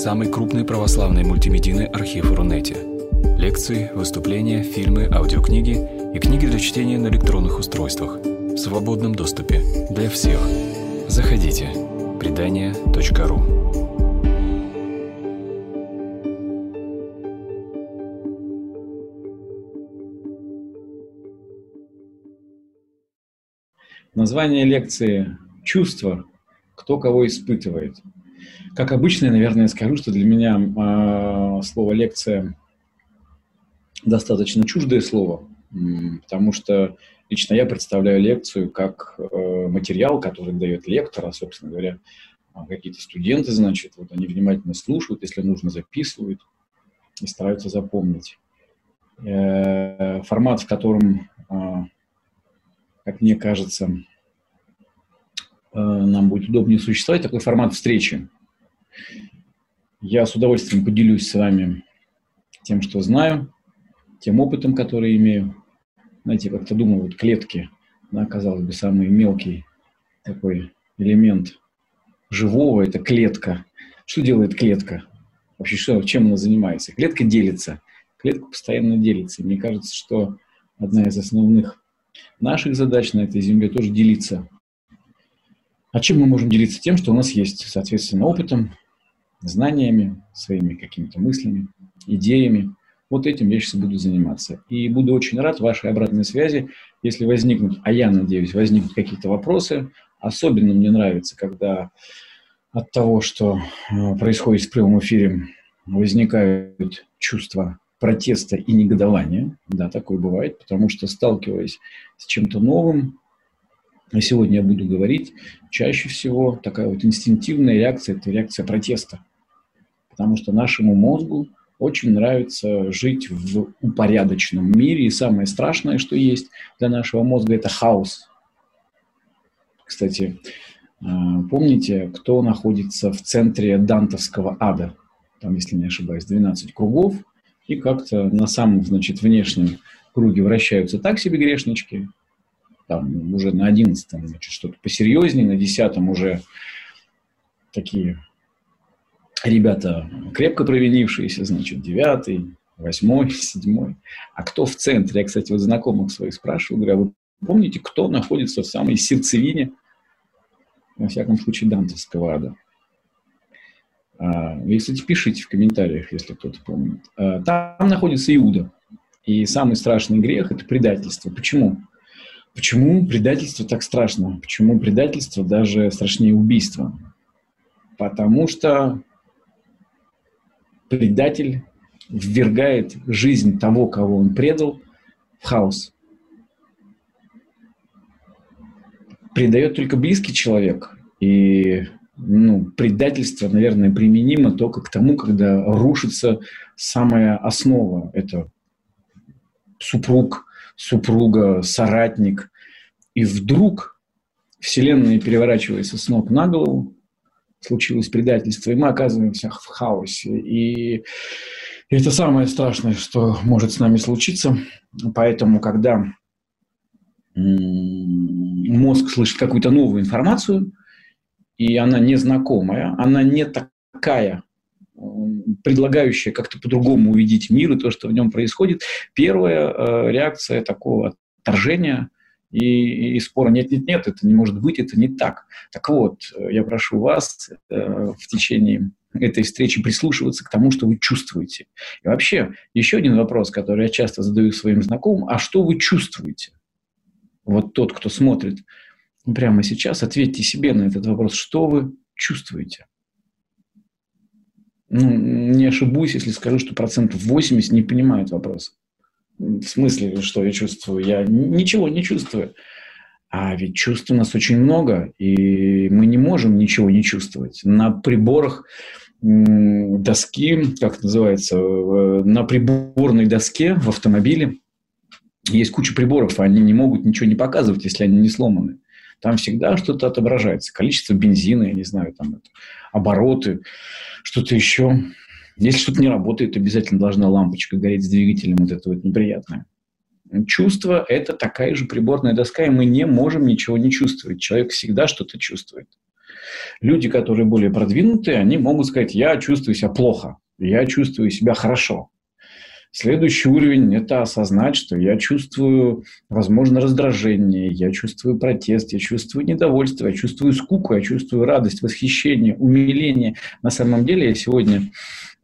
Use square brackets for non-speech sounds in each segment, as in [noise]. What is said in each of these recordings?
самый крупный православный мультимедийный архив Рунете. Лекции, выступления, фильмы, аудиокниги и книги для чтения на электронных устройствах в свободном доступе для всех. Заходите. Предания.ру Название лекции «Чувство. Кто кого испытывает». Как обычно, я, наверное, скажу, что для меня э, слово лекция достаточно чуждое слово, потому что лично я представляю лекцию как э, материал, который дает лектор, а, собственно говоря, а, какие-то студенты, значит, вот они внимательно слушают, если нужно, записывают и стараются запомнить. Э, формат, в котором, э, как мне кажется, нам будет удобнее существовать, такой формат встречи. Я с удовольствием поделюсь с вами тем, что знаю, тем опытом, который имею. Знаете, как-то думаю, вот клетки, да, казалось бы, самый мелкий такой элемент живого – это клетка. Что делает клетка? Вообще, что, чем она занимается? Клетка делится. Клетка постоянно делится. Мне кажется, что одна из основных наших задач на этой земле тоже делиться. А чем мы можем делиться? Тем, что у нас есть, соответственно, опытом, знаниями, своими какими-то мыслями, идеями. Вот этим я сейчас буду заниматься. И буду очень рад вашей обратной связи, если возникнут, а я надеюсь, возникнут какие-то вопросы. Особенно мне нравится, когда от того, что э, происходит в прямом эфире, возникают чувства протеста и негодования. Да, такое бывает, потому что сталкиваясь с чем-то новым, а сегодня я буду говорить, чаще всего такая вот инстинктивная реакция – это реакция протеста потому что нашему мозгу очень нравится жить в упорядоченном мире, и самое страшное, что есть для нашего мозга, это хаос. Кстати, а, помните, кто находится в центре дантовского ада? Там, если не ошибаюсь, 12 кругов, и как-то на самом, значит, внешнем круге вращаются так себе грешнички, там уже на 11 значит, что-то посерьезнее, на 10 уже такие ребята крепко провинившиеся, значит, девятый, восьмой, седьмой. А кто в центре? Я, кстати, вот знакомых своих спрашивал, говорю, а вы помните, кто находится в самой сердцевине, во всяком случае, дантовского ада? А, вы, кстати, пишите в комментариях, если кто-то помнит. А, там находится Иуда. И самый страшный грех – это предательство. Почему? Почему предательство так страшно? Почему предательство даже страшнее убийства? Потому что предатель ввергает жизнь того, кого он предал, в хаос. Предает только близкий человек. И ну, предательство, наверное, применимо только к тому, когда рушится самая основа. Это супруг, супруга, соратник. И вдруг Вселенная переворачивается с ног на голову, случилось предательство, и мы оказываемся в хаосе. И это самое страшное, что может с нами случиться. Поэтому, когда мозг слышит какую-то новую информацию, и она незнакомая, она не такая, предлагающая как-то по-другому увидеть мир и то, что в нем происходит, первая э, реакция такого отторжения – и, и спора нет-нет-нет, это не может быть, это не так. Так вот, э, я прошу вас э, в течение этой встречи прислушиваться к тому, что вы чувствуете. И вообще, еще один вопрос, который я часто задаю своим знакомым, а что вы чувствуете? Вот тот, кто смотрит прямо сейчас, ответьте себе на этот вопрос, что вы чувствуете? Ну, не ошибусь, если скажу, что процентов 80 не понимают вопрос. В смысле, что я чувствую? Я ничего не чувствую. А ведь чувств у нас очень много, и мы не можем ничего не чувствовать. На приборах доски, как это называется, на приборной доске в автомобиле есть куча приборов, а они не могут ничего не показывать, если они не сломаны. Там всегда что-то отображается. Количество бензина, я не знаю, там это, обороты, что-то еще. Если что-то не работает, обязательно должна лампочка гореть с двигателем, вот это вот неприятное. Чувство – это такая же приборная доска, и мы не можем ничего не чувствовать. Человек всегда что-то чувствует. Люди, которые более продвинутые, они могут сказать, я чувствую себя плохо, я чувствую себя хорошо. Следующий уровень – это осознать, что я чувствую, возможно, раздражение, я чувствую протест, я чувствую недовольство, я чувствую скуку, я чувствую радость, восхищение, умиление. На самом деле я сегодня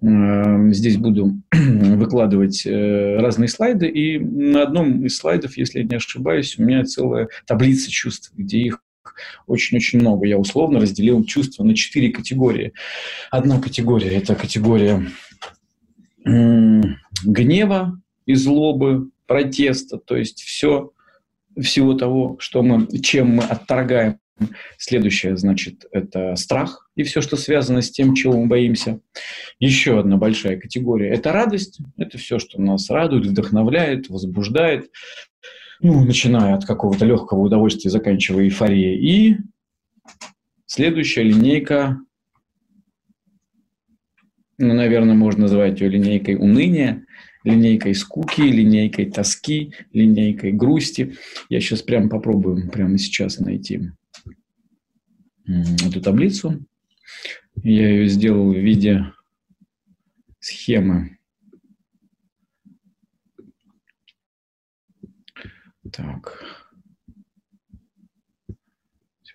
э, здесь буду [clears throat] выкладывать э, разные слайды, и на одном из слайдов, если я не ошибаюсь, у меня целая таблица чувств, где их очень-очень много. Я условно разделил чувства на четыре категории. Одна категория – это категория гнева и злобы, протеста, то есть все, всего того, что мы, чем мы отторгаем. Следующее, значит, это страх и все, что связано с тем, чего мы боимся. Еще одна большая категория – это радость. Это все, что нас радует, вдохновляет, возбуждает. Ну, начиная от какого-то легкого удовольствия, заканчивая эйфорией. И следующая линейка ну, наверное, можно назвать ее линейкой уныния, линейкой скуки, линейкой тоски, линейкой грусти. Я сейчас прямо попробую прямо сейчас найти эту таблицу. Я ее сделал в виде схемы. Так.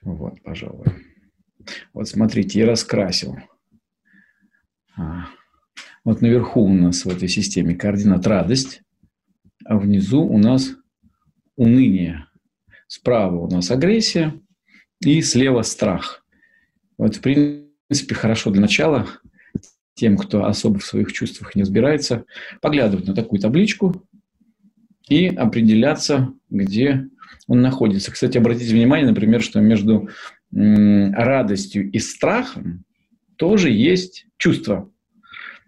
Вот, пожалуй. Вот смотрите, я раскрасил. А, вот наверху у нас в этой системе координат радость, а внизу у нас уныние. Справа у нас агрессия и слева страх. Вот, в принципе, хорошо для начала тем, кто особо в своих чувствах не разбирается, поглядывать на такую табличку и определяться, где он находится. Кстати, обратите внимание, например, что между радостью и страхом тоже есть чувства.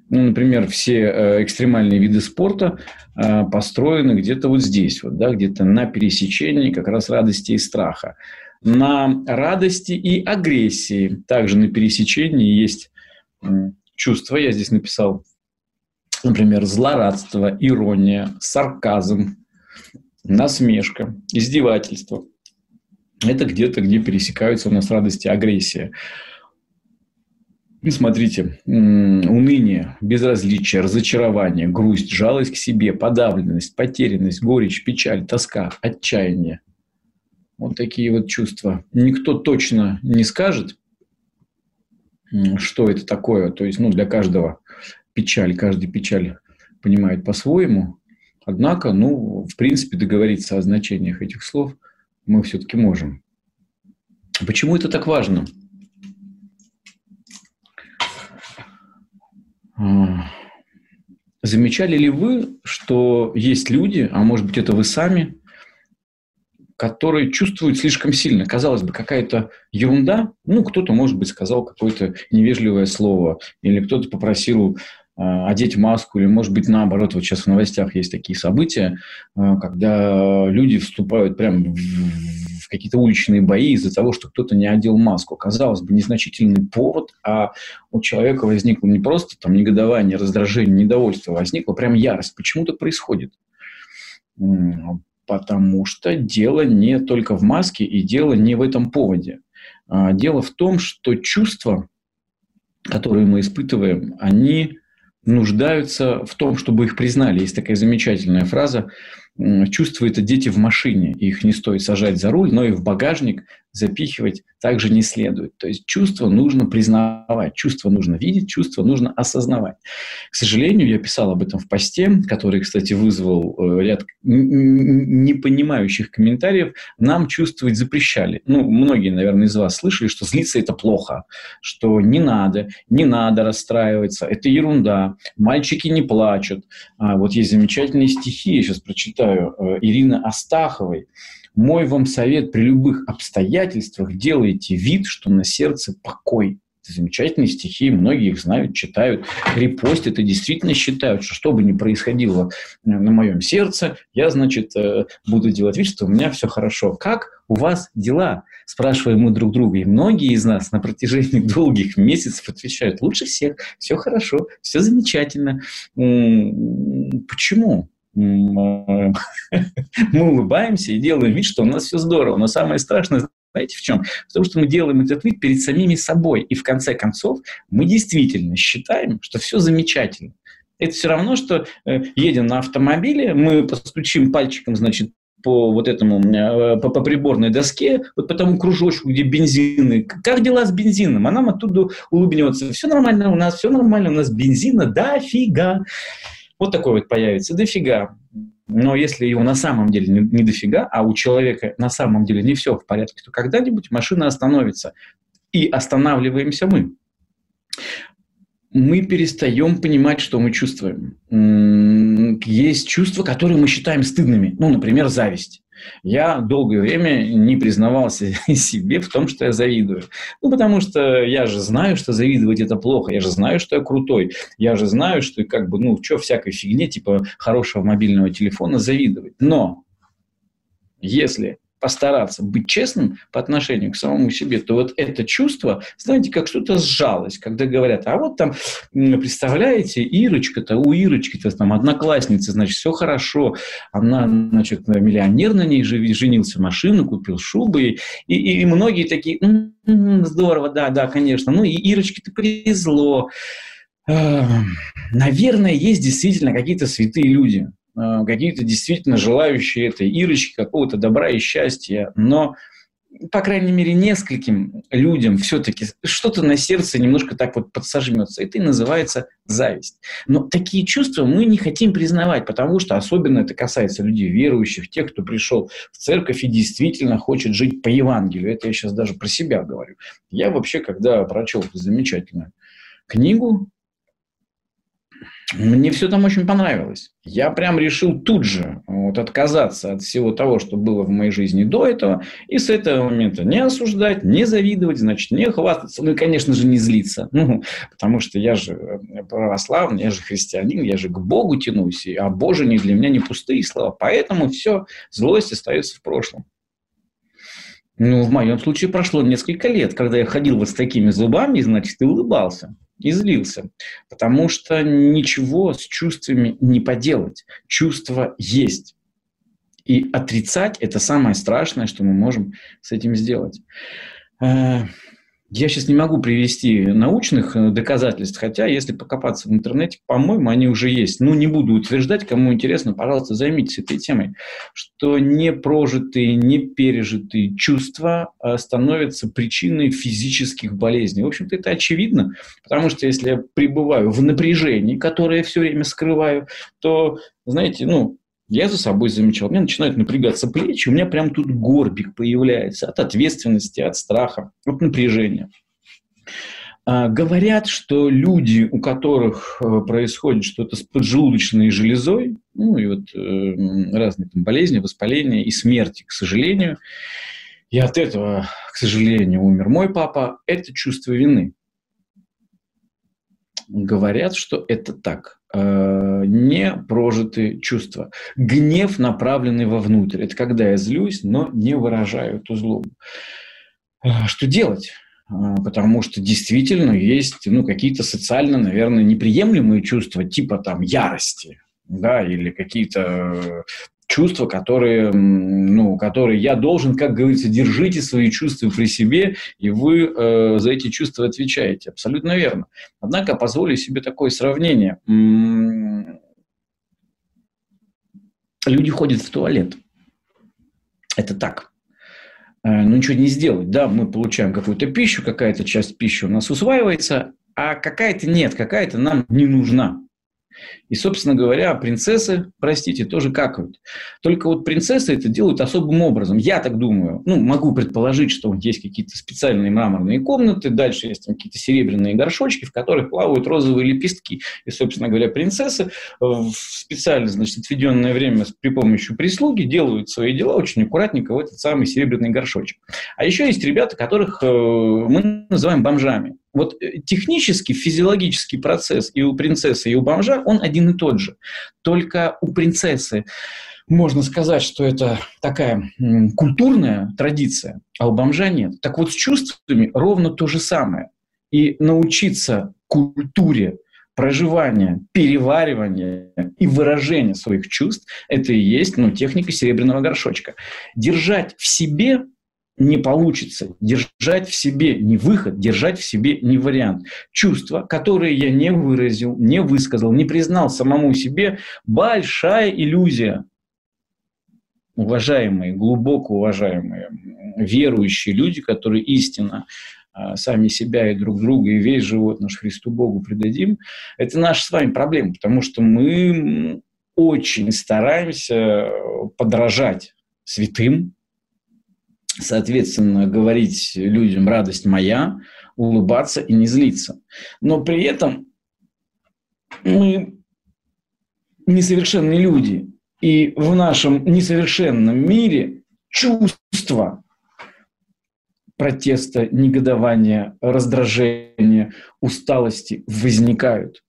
Ну, например, все э, экстремальные виды спорта э, построены где-то вот здесь, вот, да, где-то на пересечении как раз радости и страха. На радости и агрессии также на пересечении есть чувства. Я здесь написал, например, злорадство, ирония, сарказм, насмешка, издевательство. Это где-то, где пересекаются у нас радости и агрессия. И смотрите, уныние, безразличие, разочарование, грусть, жалость к себе, подавленность, потерянность, горечь, печаль, тоска, отчаяние. Вот такие вот чувства. Никто точно не скажет, что это такое. То есть, ну, для каждого печаль, каждый печаль понимает по-своему. Однако, ну, в принципе, договориться о значениях этих слов мы все-таки можем. Почему это так важно? Замечали ли вы, что есть люди, а может быть это вы сами, которые чувствуют слишком сильно. Казалось бы, какая-то ерунда. Ну, кто-то, может быть, сказал какое-то невежливое слово, или кто-то попросил э, одеть маску, или, может быть, наоборот, вот сейчас в новостях есть такие события, э, когда люди вступают прямо в, какие-то уличные бои из-за того, что кто-то не одел маску. Казалось бы, незначительный повод, а у человека возникло не просто там негодование, раздражение, недовольство, возникла прям ярость. Почему так происходит? Потому что дело не только в маске и дело не в этом поводе. А дело в том, что чувства, которые мы испытываем, они нуждаются в том, чтобы их признали. Есть такая замечательная фраза чувства это дети в машине, их не стоит сажать за руль, но и в багажник запихивать также не следует. То есть чувство нужно признавать, чувство нужно видеть, чувство нужно осознавать. К сожалению, я писал об этом в посте, который, кстати, вызвал э, ряд непонимающих комментариев. Нам чувствовать запрещали. Ну, многие, наверное, из вас слышали, что злиться – это плохо, что не надо, не надо расстраиваться, это ерунда, мальчики не плачут. А вот есть замечательные стихи, я сейчас прочитаю, э, Ирины Астаховой – мой вам совет при любых обстоятельствах делайте вид, что на сердце покой. Это замечательные стихи, многие их знают, читают, репостят и действительно считают, что что бы ни происходило на моем сердце, я, значит, э, буду делать вид, что у меня все хорошо. Как у вас дела? Спрашиваем мы друг друга. И многие из нас на протяжении [laughs] долгих месяцев отвечают, лучше всех, все хорошо, все замечательно. Почему? [laughs] мы улыбаемся и делаем вид, что у нас все здорово. Но самое страшное, Знаете в чем? Потому что мы делаем этот вид перед самими собой. И в конце концов мы действительно считаем, что все замечательно. Это все равно, что э, едем на автомобиле, мы постучим пальчиком, значит, по вот этому, э, по, по приборной доске, вот по тому кружочку, где бензины. Как дела с бензином? А нам оттуда улыбнется. Все нормально у нас, все нормально у нас бензина, дофига. Вот такой вот появится, дофига. Но если его на самом деле не, не дофига, а у человека на самом деле не все в порядке, то когда-нибудь машина остановится. И останавливаемся мы мы перестаем понимать, что мы чувствуем. Есть чувства, которые мы считаем стыдными. Ну, например, зависть. Я долгое время не признавался [laughs] себе в том, что я завидую. Ну, потому что я же знаю, что завидовать это плохо. Я же знаю, что я крутой. Я же знаю, что как бы, ну, что всякой фигне, типа хорошего мобильного телефона завидовать. Но если постараться быть честным по отношению к самому себе, то вот это чувство, знаете, как что-то сжалось, когда говорят, а вот там, представляете, Ирочка-то, у Ирочки-то там одноклассница, значит, все хорошо, она, значит, миллионер на ней женился, машину купил, шубы, и, и, и многие такие, м-м, здорово, да, да, конечно, ну и Ирочке-то повезло. Наверное, есть действительно какие-то святые люди, какие-то действительно желающие этой Ирочки какого-то добра и счастья, но по крайней мере, нескольким людям все-таки что-то на сердце немножко так вот подсожмется. Это и называется зависть. Но такие чувства мы не хотим признавать, потому что особенно это касается людей верующих, тех, кто пришел в церковь и действительно хочет жить по Евангелию. Это я сейчас даже про себя говорю. Я вообще, когда прочел замечательную книгу, мне все там очень понравилось. Я прям решил тут же вот, отказаться от всего того, что было в моей жизни до этого, и с этого момента не осуждать, не завидовать, значит, не хвастаться, ну и, конечно же, не злиться. [laughs] Ну, потому что я же православный, я же христианин, я же к Богу тянусь, а Боже не для меня не пустые слова. Поэтому все, злость остается в прошлом. Ну, в моем случае прошло несколько лет, когда я ходил вот с такими зубами, значит, и улыбался и злился, потому что ничего с чувствами не поделать. Чувства есть. И отрицать – это самое страшное, что мы можем с этим сделать. Я сейчас не могу привести научных э, доказательств, хотя если покопаться в интернете, по-моему, они уже есть. Ну, не буду утверждать, кому интересно, пожалуйста, займитесь этой темой, что непрожитые, не пережитые чувства э, становятся причиной физических болезней. В общем-то, это очевидно, потому что если я пребываю в напряжении, которое я все время скрываю, то, знаете, ну, я за собой замечал, меня начинают напрягаться плечи, у меня прям тут горбик появляется от ответственности, от страха, от напряжения. А, говорят, что люди, у которых э, происходит что-то с поджелудочной железой, ну и вот э, разные там болезни, воспаления и смерти, к сожалению, и от этого, к сожалению, умер мой папа, это чувство вины. Говорят, что это так. Э, не прожитые чувства. Гнев, направленный вовнутрь. Это когда я злюсь, но не выражаю эту злобу. Э, что делать? Э, потому что действительно есть ну, какие-то социально, наверное, неприемлемые чувства, типа там ярости, да, или какие-то чувства, которые, ну, которые я должен, как говорится, держите свои чувства при себе, и вы э, за эти чувства отвечаете. Абсолютно верно. Однако позволю себе такое сравнение. Люди ходят в туалет. Это так. Э, ну, ничего не сделать. Да, мы получаем какую-то пищу, какая-то часть пищи у нас усваивается, а какая-то нет, какая-то нам не нужна. И, собственно говоря, принцессы, простите, тоже какают. Только вот принцессы это делают особым образом. Я так думаю. Ну, могу предположить, что есть какие-то специальные мраморные комнаты, дальше есть там какие-то серебряные горшочки, в которых плавают розовые лепестки. И, собственно говоря, принцессы в специально, значит, отведенное время при помощи прислуги делают свои дела очень аккуратненько в этот самый серебряный горшочек. А еще есть ребята, которых э, мы называем бомжами. Вот э, технический, физиологический процесс и у принцессы, и у бомжа, он один и тот же. Только у принцессы можно сказать, что это такая культурная традиция, а у бомжа нет. Так вот, с чувствами ровно то же самое. И научиться культуре проживания, переваривания и выражения своих чувств, это и есть ну, техника серебряного горшочка. Держать в себе не получится. Держать в себе не выход, держать в себе не вариант. Чувства, которые я не выразил, не высказал, не признал самому себе, большая иллюзия. Уважаемые, глубоко уважаемые, верующие люди, которые истинно а, сами себя и друг друга, и весь живот наш Христу Богу предадим, это наша с вами проблема, потому что мы очень стараемся подражать святым, соответственно, говорить людям «радость моя», улыбаться и не злиться. Но при этом мы несовершенные люди, и в нашем несовершенном мире чувства протеста, негодования, раздражения, усталости возникают.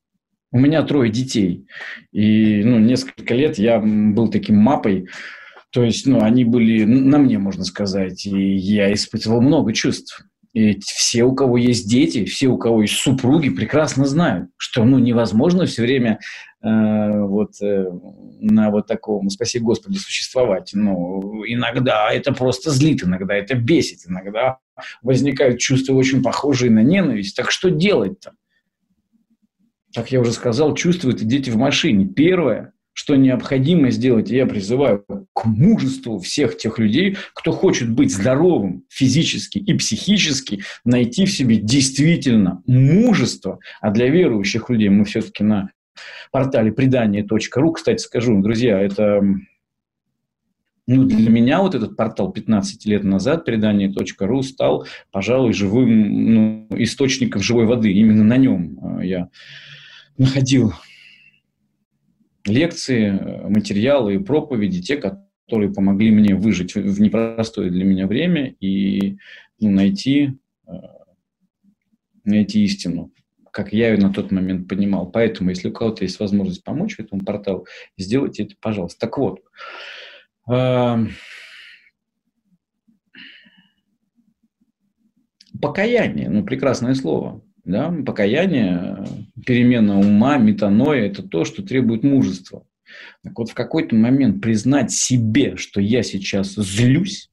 У меня трое детей, и ну, несколько лет я был таким мапой, то есть, ну, они были на мне, можно сказать, и я испытывал много чувств. И все, у кого есть дети, все, у кого есть супруги, прекрасно знают, что ну, невозможно все время э, вот, э, на вот таком, спаси Господи, существовать. Ну, иногда это просто злит, иногда это бесит, иногда возникают чувства очень похожие на ненависть. Так что делать-то? Как я уже сказал, чувствуют дети в машине. Первое, что необходимо сделать, я призываю к мужеству всех тех людей, кто хочет быть здоровым физически и психически, найти в себе действительно мужество. А для верующих людей мы все-таки на портале предание.ру, кстати, скажу, друзья, это ну, для меня вот этот портал 15 лет назад, предание.ру, стал, пожалуй, живым ну, источником живой воды. Именно на нем э, я находил лекции, э, материалы и проповеди, те, которые помогли мне выжить в непростое для меня время и ну, найти, э, найти истину, как я ее на тот момент понимал. Поэтому, если у кого-то есть возможность помочь этому порталу, сделайте это, пожалуйста. Так вот, эм, покаяние, ну, прекрасное слово – да? Покаяние, перемена ума, метаноя – это то, что требует мужества. Так вот, в какой-то момент признать себе, что я сейчас злюсь,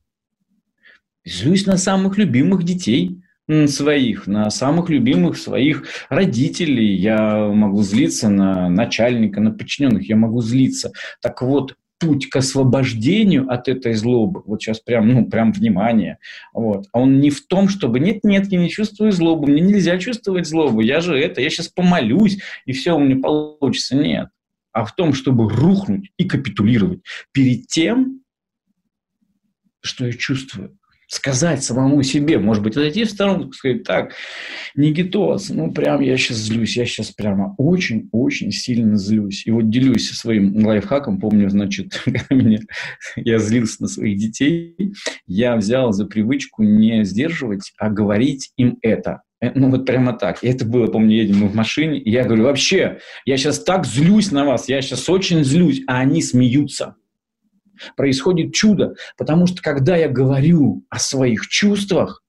злюсь на самых любимых детей своих, на самых любимых своих родителей, я могу злиться на начальника, на подчиненных, я могу злиться. Так вот, путь к освобождению от этой злобы, вот сейчас прям, ну, прям внимание, вот, а он не в том, чтобы нет-нет, я не чувствую злобу, мне нельзя чувствовать злобу, я же это, я сейчас помолюсь, и все у меня получится, нет. А в том, чтобы рухнуть и капитулировать перед тем, что я чувствую сказать самому себе, может быть, отойти в сторону, сказать, так, Никитос, ну, прям я сейчас злюсь, я сейчас прямо очень-очень сильно злюсь. И вот делюсь своим лайфхаком, помню, значит, [laughs] меня, я злился на своих детей, я взял за привычку не сдерживать, а говорить им это. Э, ну, вот прямо так. И это было, помню, едем мы в машине, и я говорю, вообще, я сейчас так злюсь на вас, я сейчас очень злюсь, а они смеются происходит чудо, потому что когда я говорю о своих чувствах,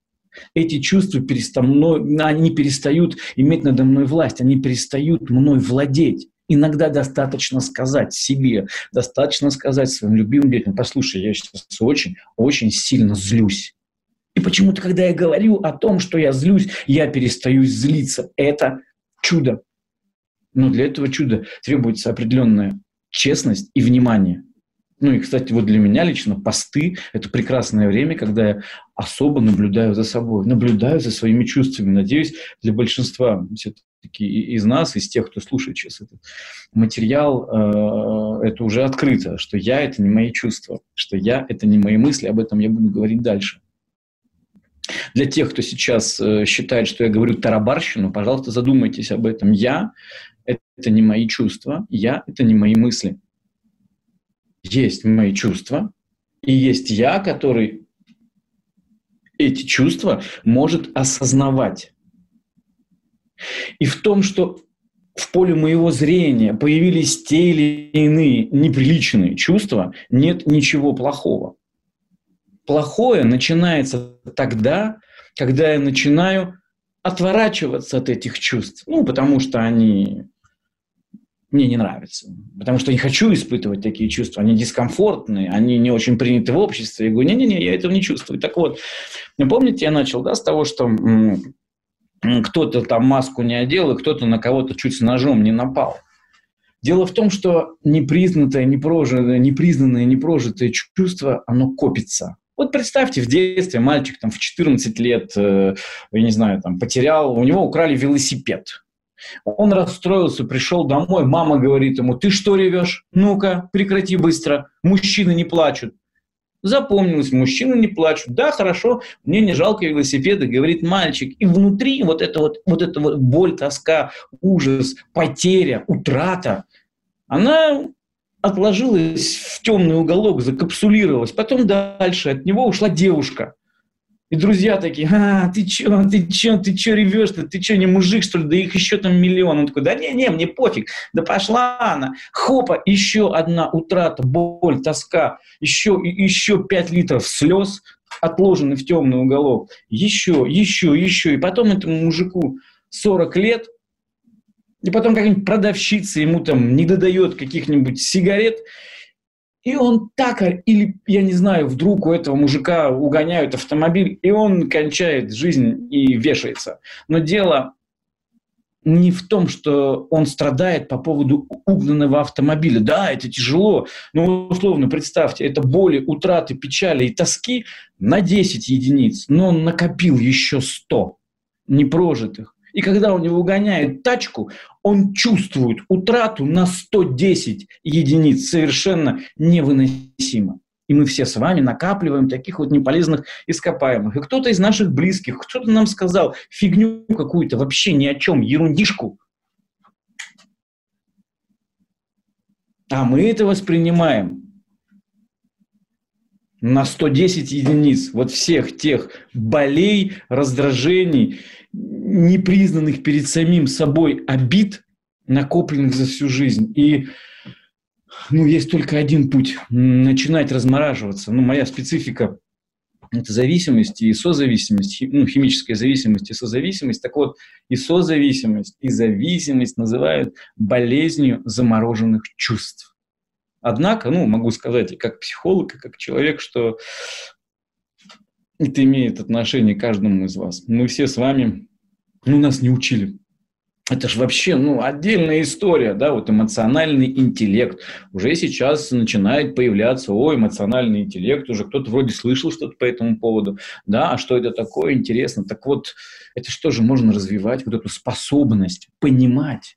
эти чувства переста мной, они перестают иметь надо мной власть, они перестают мной владеть. Иногда достаточно сказать себе, достаточно сказать своим любимым детям, послушай, я сейчас очень, очень сильно злюсь. И почему-то, когда я говорю о том, что я злюсь, я перестаю злиться. Это чудо. Но для этого чуда требуется определенная честность и внимание – ну и, кстати, вот для меня лично посты – это прекрасное время, когда я особо наблюдаю за собой, наблюдаю за своими чувствами. Надеюсь, для большинства все-таки из нас, из тех, кто слушает сейчас этот материал, э, это уже открыто, что я – это не мои чувства, что я – это не мои мысли, об этом я буду говорить дальше. Для тех, кто сейчас э, считает, что я говорю тарабарщину, пожалуйста, задумайтесь об этом. Я – это не мои чувства, я – это не мои мысли есть мои чувства, и есть я, который эти чувства может осознавать. И в том, что в поле моего зрения появились те или иные неприличные чувства, нет ничего плохого. Плохое начинается тогда, когда я начинаю отворачиваться от этих чувств. Ну, потому что они мне не нравится. Потому что я не хочу испытывать такие чувства. Они дискомфортные, они не очень приняты в обществе. Я говорю, не-не-не, я этого не чувствую. Так вот, помните, я начал да, с того, что кто-то там маску не одел, и кто-то на кого-то чуть с ножом не напал. Дело в том, что непризнанное, непрожитое, непризнанное, непрожитое чувство, оно копится. Вот представьте, в детстве мальчик там в 14 лет, э, я не знаю, там потерял, у него украли велосипед. Он расстроился, пришел домой, мама говорит ему, ты что ревешь? Ну-ка, прекрати быстро, мужчины не плачут. Запомнилось, мужчины не плачут. Да, хорошо, мне не жалко велосипеда, говорит мальчик. И внутри вот это вот, вот эта вот боль, тоска, ужас, потеря, утрата, она отложилась в темный уголок, закапсулировалась. Потом дальше от него ушла девушка. И друзья такие, а, ты чё, ты чё, ты чё ревешь-то, ты чё, не мужик, что ли, да их еще там миллион. Он такой, да не-не, мне пофиг, да пошла она. Хопа, еще одна утрата, боль, тоска, еще, еще пять литров слез, отложены в темный уголок. Еще, еще, еще. И потом этому мужику 40 лет, и потом какая-нибудь продавщица ему там не додает каких-нибудь сигарет, и он так, или, я не знаю, вдруг у этого мужика угоняют автомобиль, и он кончает жизнь и вешается. Но дело не в том, что он страдает по поводу угнанного автомобиля. Да, это тяжело, но условно представьте, это боли, утраты, печали и тоски на 10 единиц, но он накопил еще 100 непрожитых. И когда у него гоняют тачку, он чувствует утрату на 110 единиц. Совершенно невыносимо. И мы все с вами накапливаем таких вот неполезных ископаемых. И кто-то из наших близких, кто-то нам сказал фигню какую-то, вообще ни о чем, ерундишку. А мы это воспринимаем на 110 единиц вот всех тех болей, раздражений, непризнанных перед самим собой обид, накопленных за всю жизнь. И ну, есть только один путь – начинать размораживаться. Ну, моя специфика – это зависимость и созависимость, ну, химическая зависимость и созависимость. Так вот, и созависимость, и зависимость называют болезнью замороженных чувств. Однако, ну, могу сказать и как психолог, и как человек, что это имеет отношение к каждому из вас. Мы все с вами, ну, нас не учили. Это же вообще, ну, отдельная история, да, вот эмоциональный интеллект. Уже сейчас начинает появляться, о, эмоциональный интеллект, уже кто-то вроде слышал что-то по этому поводу, да, а что это такое, интересно. Так вот, это что же можно развивать, вот эту способность понимать.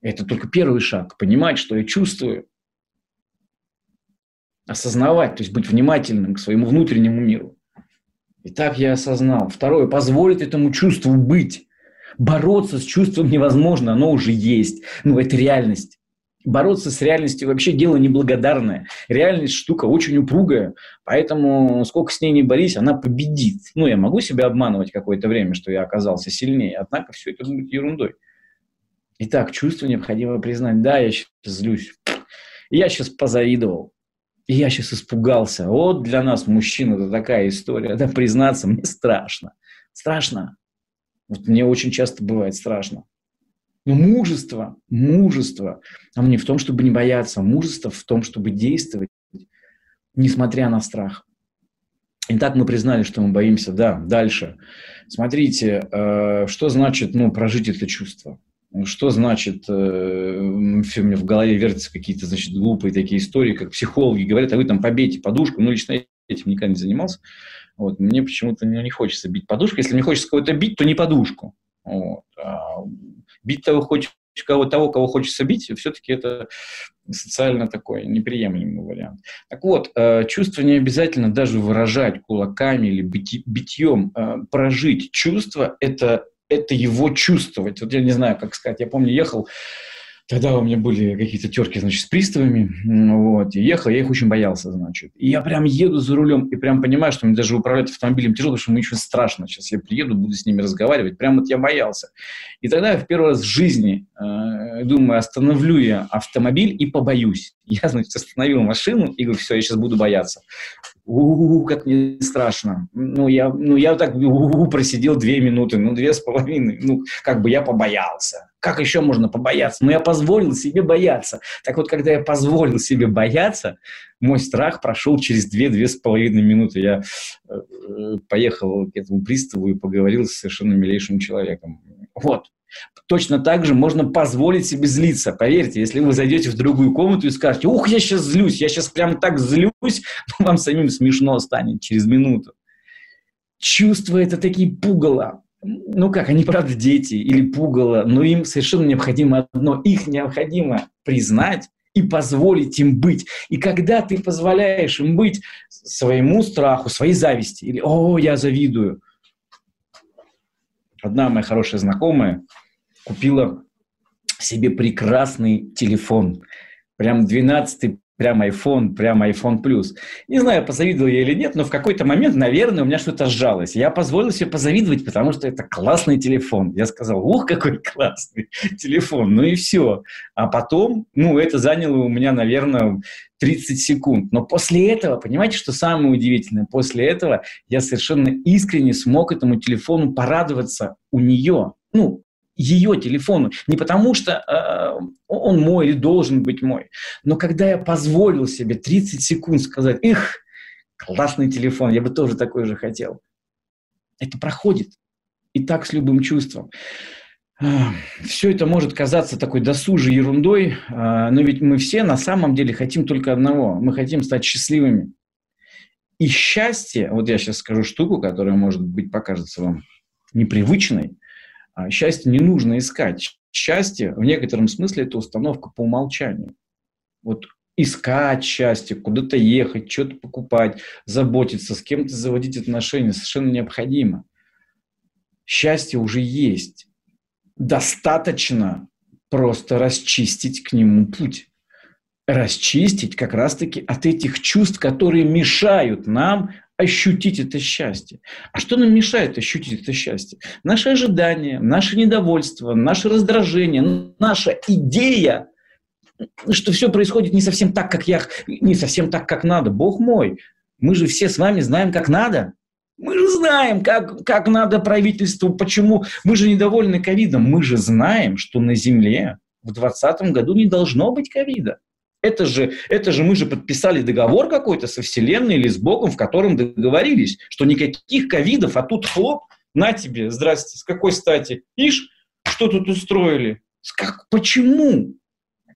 Это только первый шаг, понимать, что я чувствую, осознавать, то есть быть внимательным к своему внутреннему миру. И так я осознал. Второе, позволить этому чувству быть. Бороться с чувством невозможно, оно уже есть. Ну, это реальность. Бороться с реальностью вообще дело неблагодарное. Реальность штука очень упругая, поэтому сколько с ней не борись, она победит. Ну, я могу себя обманывать какое-то время, что я оказался сильнее, однако все это будет ерундой. Итак, чувство необходимо признать. Да, я сейчас злюсь. Я сейчас позавидовал. И я сейчас испугался. Вот для нас, мужчин, это такая история. Да, признаться, мне страшно. Страшно. Вот мне очень часто бывает страшно. Но мужество, мужество, а мне в том, чтобы не бояться, мужество в том, чтобы действовать, несмотря на страх. Итак, мы признали, что мы боимся. Да, дальше. Смотрите, э, что значит ну, прожить это чувство. Что значит, э, все мне в голове вертятся какие-то, значит, глупые такие истории, как психологи говорят, а вы там побейте подушку. Ну, лично этим никогда не занимался. Вот. Мне почему-то не, не хочется бить подушку. Если мне хочется кого-то бить, то не подушку. Вот. А бить того, хочешь, кого, того, кого хочется бить, все-таки это социально такой неприемлемый вариант. Так вот, э, чувство не обязательно даже выражать кулаками или битьем. Э, прожить чувство – это это его чувствовать. Вот я не знаю, как сказать. Я помню, ехал, тогда у меня были какие-то терки, значит, с приставами, вот, и ехал, я их очень боялся, значит. И я прям еду за рулем, и прям понимаю, что мне даже управлять автомобилем тяжело, потому что мне еще страшно. Сейчас я приеду, буду с ними разговаривать, прям вот я боялся. И тогда я в первый раз в жизни э, думаю, остановлю я автомобиль и побоюсь. Я, значит, остановил машину и говорю, все, я сейчас буду бояться у, как мне страшно. Ну, я, ну, я так у, просидел две минуты, ну, две с половиной. Ну, как бы я побоялся. Как еще можно побояться? Ну, я позволил себе бояться. Так вот, когда я позволил себе бояться, мой страх прошел через две-две с половиной минуты. Я э, поехал к этому приставу и поговорил с совершенно милейшим человеком. Вот. Точно так же можно позволить себе злиться. Поверьте, если вы зайдете в другую комнату и скажете, ух, я сейчас злюсь, я сейчас прям так злюсь, [laughs] вам самим смешно станет через минуту. Чувства – это такие пугало. Ну как, они правда дети или пугало, но им совершенно необходимо одно. Их необходимо признать и позволить им быть. И когда ты позволяешь им быть своему страху, своей зависти, или «О, я завидую», одна моя хорошая знакомая купила себе прекрасный телефон. Прям 12 прям iPhone, прям iPhone Plus. Не знаю, позавидовал я или нет, но в какой-то момент, наверное, у меня что-то сжалось. Я позволил себе позавидовать, потому что это классный телефон. Я сказал, ух, какой классный телефон. Ну и все. А потом, ну, это заняло у меня, наверное, 30 секунд. Но после этого, понимаете, что самое удивительное? После этого я совершенно искренне смог этому телефону порадоваться у нее. Ну, ее телефону. Не потому что э, он мой или должен быть мой, но когда я позволил себе 30 секунд сказать, их, классный телефон, я бы тоже такой же хотел. Это проходит. И так с любым чувством. Все это может казаться такой досужей ерундой, а, но ведь мы все на самом деле хотим только одного. Мы хотим стать счастливыми. И счастье, вот я сейчас скажу штуку, которая, может быть, покажется вам непривычной – а счастье не нужно искать. Счастье в некотором смысле это установка по умолчанию. Вот искать счастье, куда-то ехать, что-то покупать, заботиться, с кем-то заводить отношения совершенно необходимо. Счастье уже есть. Достаточно просто расчистить к нему путь. Расчистить как раз-таки от этих чувств, которые мешают нам ощутить это счастье. А что нам мешает ощутить это счастье? Наши ожидания, наше недовольство, наше раздражение, наша идея, что все происходит не совсем так, как я, не совсем так, как надо. Бог мой, мы же все с вами знаем, как надо. Мы же знаем, как, как надо правительству, почему. Мы же недовольны ковидом. Мы же знаем, что на Земле в 2020 году не должно быть ковида. Это же, это же мы же подписали договор какой-то со Вселенной или с Богом, в котором договорились, что никаких ковидов, а тут хлоп, на тебе, здрасте, с какой стати? Ишь, что тут устроили? Как, почему?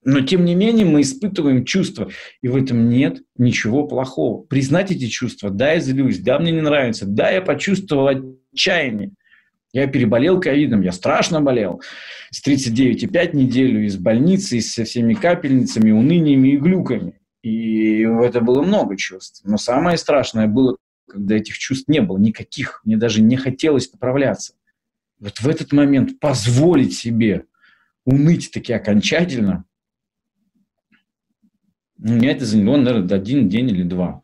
Но тем не менее мы испытываем чувства, и в этом нет ничего плохого. Признать эти чувства, да, я злюсь, да, мне не нравится, да, я почувствовал отчаяние. Я переболел ковидом, я страшно болел. С 39,5 неделю из больницы, со всеми капельницами, уныниями и глюками. И это было много чувств. Но самое страшное было, когда этих чувств не было никаких. Мне даже не хотелось поправляться. Вот в этот момент позволить себе уныть таки окончательно, у меня это заняло, наверное, один день или два.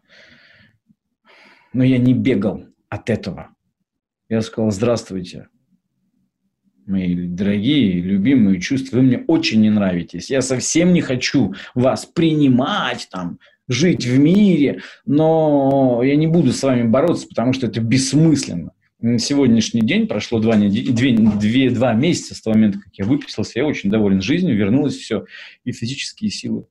Но я не бегал от этого. Я сказал, здравствуйте, мои дорогие, любимые чувства, вы мне очень не нравитесь. Я совсем не хочу вас принимать, там, жить в мире, но я не буду с вами бороться, потому что это бессмысленно. На сегодняшний день прошло два, две, две, два месяца с того момента, как я выписался, я очень доволен жизнью, вернулось все, и физические силы,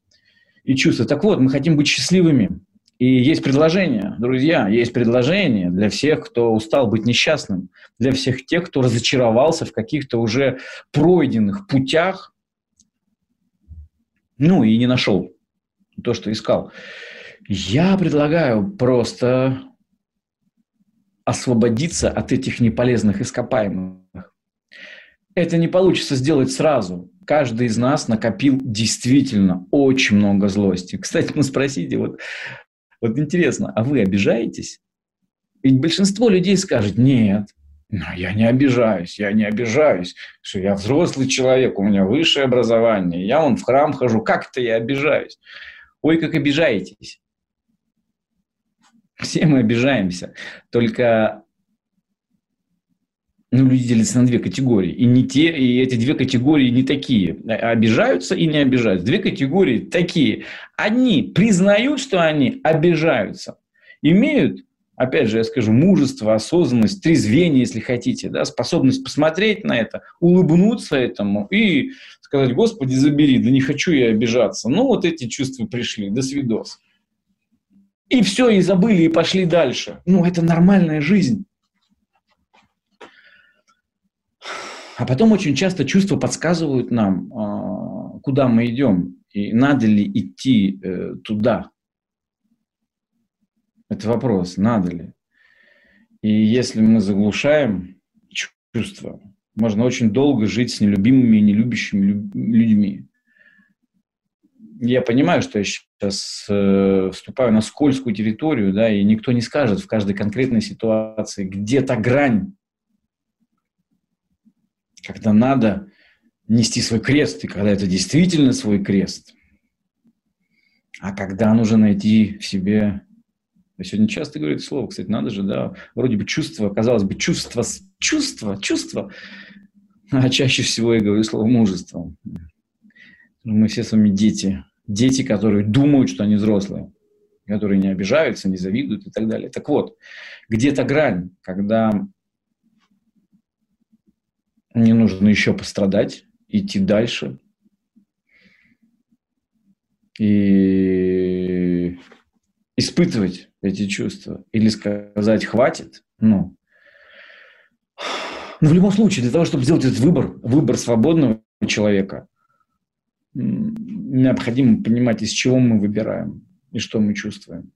и чувства. Так вот, мы хотим быть счастливыми. И есть предложение, друзья, есть предложение для всех, кто устал быть несчастным, для всех тех, кто разочаровался в каких-то уже пройденных путях, ну и не нашел то, что искал. Я предлагаю просто освободиться от этих неполезных ископаемых. Это не получится сделать сразу. Каждый из нас накопил действительно очень много злости. Кстати, мы спросите, вот вот интересно, а вы обижаетесь? Ведь большинство людей скажет, нет, но я не обижаюсь, я не обижаюсь, что я взрослый человек, у меня высшее образование, я вон в храм хожу, как это я обижаюсь? Ой, как обижаетесь. Все мы обижаемся. Только ну, люди делятся на две категории. И, не те, и эти две категории не такие. Обижаются и не обижаются. Две категории такие. Одни признают, что они обижаются. имеют, опять же, я скажу, мужество, осознанность, трезвение, если хотите, да, способность посмотреть на это, улыбнуться этому и сказать, Господи, забери, да не хочу я обижаться. Ну, вот эти чувства пришли, до свидос. И все, и забыли, и пошли дальше. Ну, это нормальная жизнь. А потом очень часто чувства подсказывают нам, а, куда мы идем, и надо ли идти э, туда. Это вопрос, надо ли. И если мы заглушаем чувства, можно очень долго жить с нелюбимыми и нелюбящими людьми. Я понимаю, что я сейчас э, вступаю на скользкую территорию, да, и никто не скажет в каждой конкретной ситуации, где то грань, когда надо нести свой крест, и когда это действительно свой крест, а когда нужно найти в себе... Я сегодня часто говорю это слово, кстати, надо же, да, вроде бы чувство, казалось бы, чувство, чувство, чувство, а чаще всего я говорю слово мужество. Мы все с вами дети, дети, которые думают, что они взрослые, которые не обижаются, не завидуют и так далее. Так вот, где-то грань, когда мне нужно еще пострадать, идти дальше. И испытывать эти чувства. Или сказать «хватит». Ну, но в любом случае, для того, чтобы сделать этот выбор, выбор свободного человека, необходимо понимать, из чего мы выбираем и что мы чувствуем.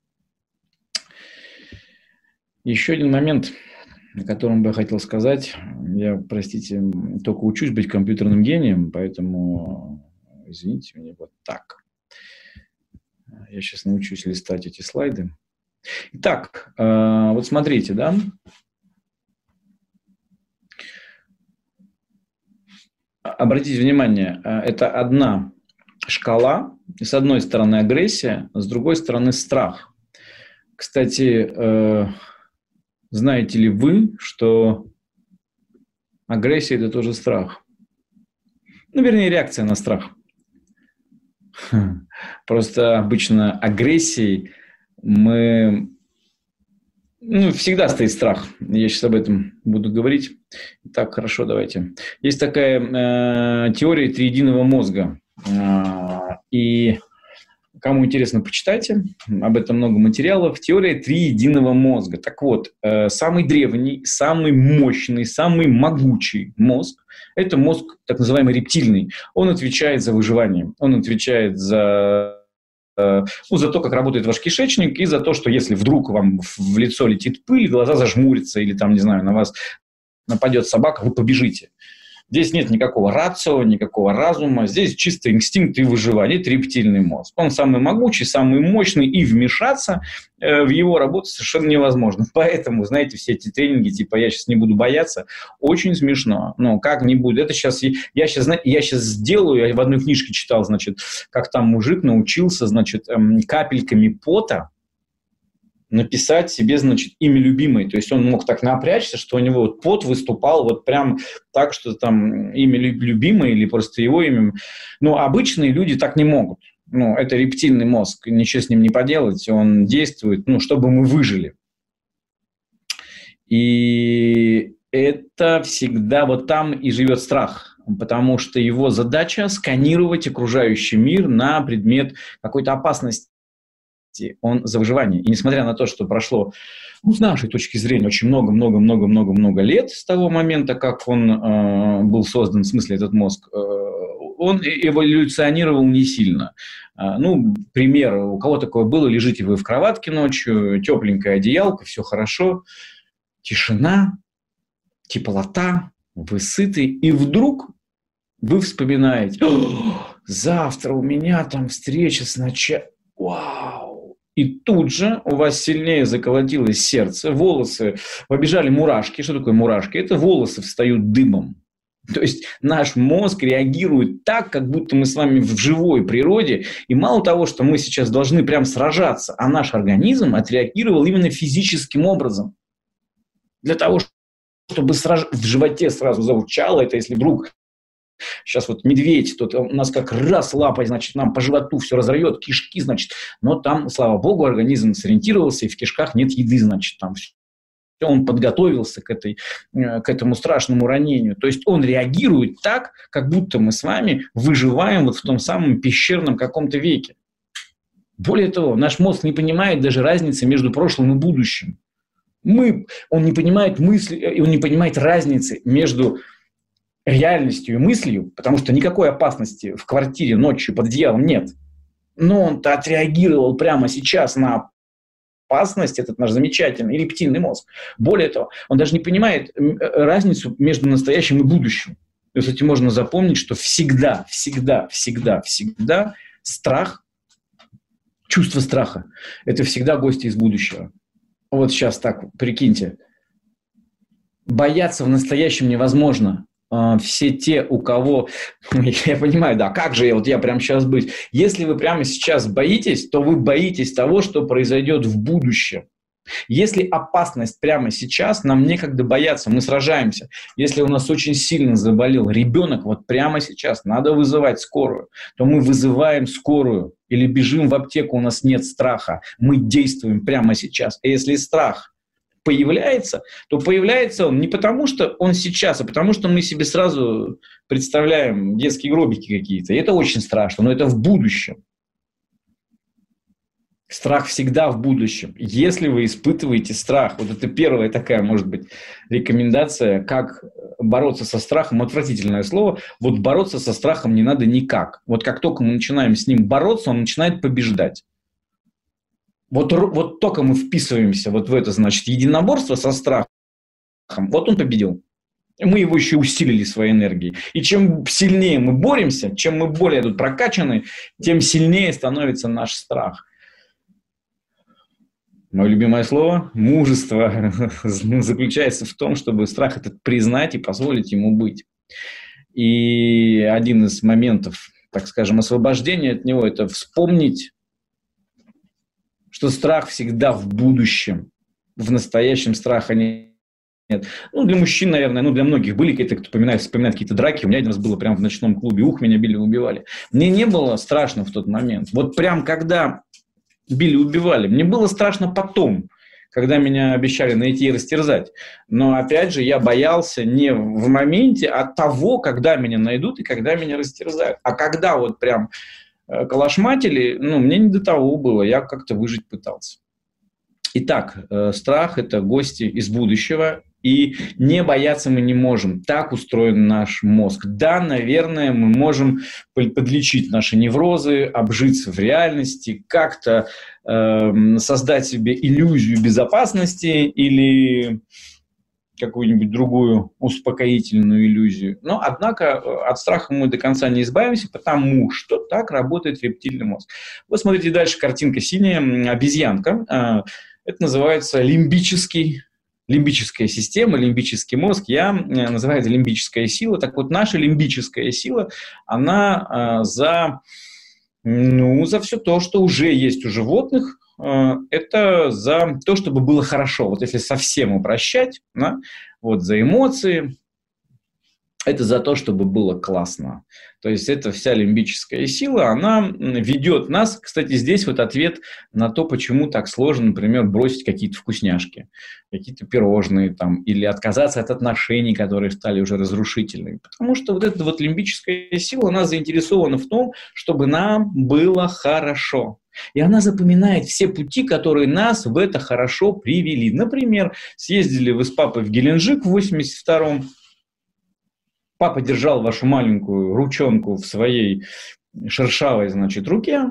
Еще один момент – о котором бы я хотел сказать. Я, простите, только учусь быть компьютерным гением, поэтому, извините меня, вот так. Я сейчас научусь листать эти слайды. Итак, э, вот смотрите, да. Обратите внимание, э, это одна шкала. С одной стороны агрессия, с другой стороны страх. Кстати, э, знаете ли вы, что агрессия – это тоже страх? Ну, вернее, реакция на страх. [laughs] Просто обычно агрессией мы... Ну, всегда стоит страх. Я сейчас об этом буду говорить. Так, хорошо, давайте. Есть такая э, теория триединого мозга. Э, и Кому интересно, почитайте. Об этом много материалов. Теория три единого мозга. Так вот, э, самый древний, самый мощный, самый могучий мозг – это мозг так называемый рептильный. Он отвечает за выживание. Он отвечает за э, ну, за то, как работает ваш кишечник, и за то, что если вдруг вам в лицо летит пыль, глаза зажмурятся, или там, не знаю, на вас нападет собака, вы побежите. Здесь нет никакого рацио, никакого разума, здесь чисто инстинкт и выживание, это рептильный мозг. Он самый могучий, самый мощный, и вмешаться э, в его работу совершенно невозможно. [laughs] Поэтому, знаете, все эти тренинги, типа «я сейчас не буду бояться», очень смешно. Но как не буду? Это сейчас, я сейчас, я сейчас сделаю, я в одной книжке читал, значит, как там мужик научился, значит, эм, капельками пота, написать себе, значит, имя любимой. То есть он мог так напрячься, что у него вот пот выступал вот прям так, что там имя любимое или просто его имя. Но обычные люди так не могут. Ну, это рептильный мозг, ничего с ним не поделать, он действует, ну, чтобы мы выжили. И это всегда вот там и живет страх, потому что его задача сканировать окружающий мир на предмет какой-то опасности он за выживание. И несмотря на то, что прошло, ну, с нашей точки зрения, очень много-много-много-много-много лет с того момента, как он э, был создан, в смысле этот мозг, э, он эволюционировал не сильно. Э, ну, пример, у кого такое было, лежите вы в кроватке ночью, тепленькая одеялка, все хорошо, тишина, теплота, вы сыты, и вдруг вы вспоминаете, завтра у меня там встреча с начальником, вау, и тут же у вас сильнее заколотилось сердце, волосы, побежали мурашки. Что такое мурашки? Это волосы встают дымом. То есть наш мозг реагирует так, как будто мы с вами в живой природе. И мало того, что мы сейчас должны прям сражаться, а наш организм отреагировал именно физическим образом. Для того, чтобы сраж... в животе сразу заурчало, это если вдруг Сейчас вот медведь, тут у нас как раз лапой, значит, нам по животу все разорвет, кишки, значит, но там, слава богу, организм сориентировался, и в кишках нет еды, значит, там он подготовился к, этой, э, к этому страшному ранению. То есть он реагирует так, как будто мы с вами выживаем вот в том самом пещерном каком-то веке. Более того, наш мозг не понимает даже разницы между прошлым и будущим. Мы, он не понимает мысли, э, он не понимает разницы между реальностью и мыслью, потому что никакой опасности в квартире ночью под одеялом нет. Но он-то отреагировал прямо сейчас на опасность, этот наш замечательный рептильный мозг. Более того, он даже не понимает э, разницу между настоящим и будущим. То есть можно запомнить, что всегда, всегда, всегда, всегда страх, чувство страха – это всегда гости из будущего. Вот сейчас так, прикиньте. Бояться в настоящем невозможно. А, все те, у кого, [laughs] я понимаю, да, как же я, вот я прямо сейчас быть. Если вы прямо сейчас боитесь, то вы боитесь того, что произойдет в будущем. Если опасность прямо сейчас, нам некогда бояться, мы сражаемся. Если у нас очень сильно заболел ребенок, вот прямо сейчас надо вызывать скорую, то мы вызываем скорую или бежим в аптеку, у нас нет страха, мы действуем прямо сейчас. А если страх появляется, то появляется он не потому, что он сейчас, а потому, что мы себе сразу представляем детские гробики какие-то. И это очень страшно, но это в будущем. Страх всегда в будущем. Если вы испытываете страх, вот это первая такая, может быть, рекомендация, как бороться со страхом, отвратительное слово, вот бороться со страхом не надо никак. Вот как только мы начинаем с ним бороться, он начинает побеждать. Вот, вот только мы вписываемся вот в это, значит, единоборство со страхом, вот он победил. Мы его еще усилили своей энергией. И чем сильнее мы боремся, чем мы более тут прокачаны, тем сильнее становится наш страх. Мое любимое слово – мужество [laughs] заключается в том, чтобы страх этот признать и позволить ему быть. И один из моментов, так скажем, освобождения от него – это вспомнить что страх всегда в будущем, в настоящем страха нет. Ну, для мужчин, наверное, ну, для многих были какие-то, кто вспоминает, вспоминает какие-то драки. У меня один раз было прямо в ночном клубе, ух, меня били, убивали. Мне не было страшно в тот момент. Вот прям когда били, убивали, мне было страшно потом, когда меня обещали найти и растерзать. Но, опять же, я боялся не в моменте, а того, когда меня найдут и когда меня растерзают. А когда вот прям калашматили, ну, мне не до того было, я как-то выжить пытался. Итак, э, страх – это гости из будущего, и не бояться мы не можем. Так устроен наш мозг. Да, наверное, мы можем подлечить наши неврозы, обжиться в реальности, как-то э, создать себе иллюзию безопасности или какую-нибудь другую успокоительную иллюзию. Но, однако, э, от страха мы до конца не избавимся, потому что так работает рептильный мозг. Вот смотрите дальше, картинка синяя, обезьянка. А, это называется лимбический лимбическая система, лимбический мозг, я называю это лимбическая сила. Так вот, наша лимбическая сила, она а, за, ну, за все то, что уже есть у животных, это за то, чтобы было хорошо. Вот если совсем упрощать, да, вот за эмоции, это за то, чтобы было классно. То есть эта вся лимбическая сила, она ведет нас, кстати, здесь вот ответ на то, почему так сложно, например, бросить какие-то вкусняшки, какие-то пирожные там, или отказаться от отношений, которые стали уже разрушительными. Потому что вот эта вот лимбическая сила, она заинтересована в том, чтобы нам было хорошо. И она запоминает все пути, которые нас в это хорошо привели. Например, съездили вы с папой в Геленджик в 82-м, папа держал вашу маленькую ручонку в своей шершавой, значит, руке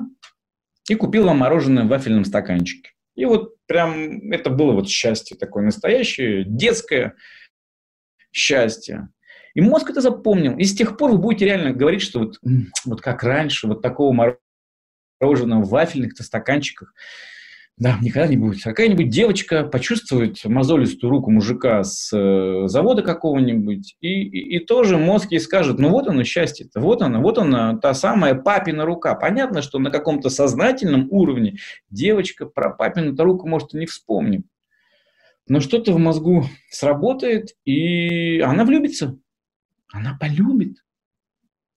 и купил вам мороженое в вафельном стаканчике. И вот прям это было вот счастье такое настоящее, детское счастье. И мозг это запомнил. И с тех пор вы будете реально говорить, что вот, вот как раньше, вот такого мороженого в вафельных-то стаканчиках. Да, никогда не будет. Какая-нибудь девочка почувствует мозолистую руку мужика с э, завода какого-нибудь, и, и, и тоже мозг ей скажет, ну вот оно счастье-то, вот оно, вот она, та самая папина рука. Понятно, что на каком-то сознательном уровне девочка про папину-то руку может и не вспомнит. Но что-то в мозгу сработает, и она влюбится. Она полюбит.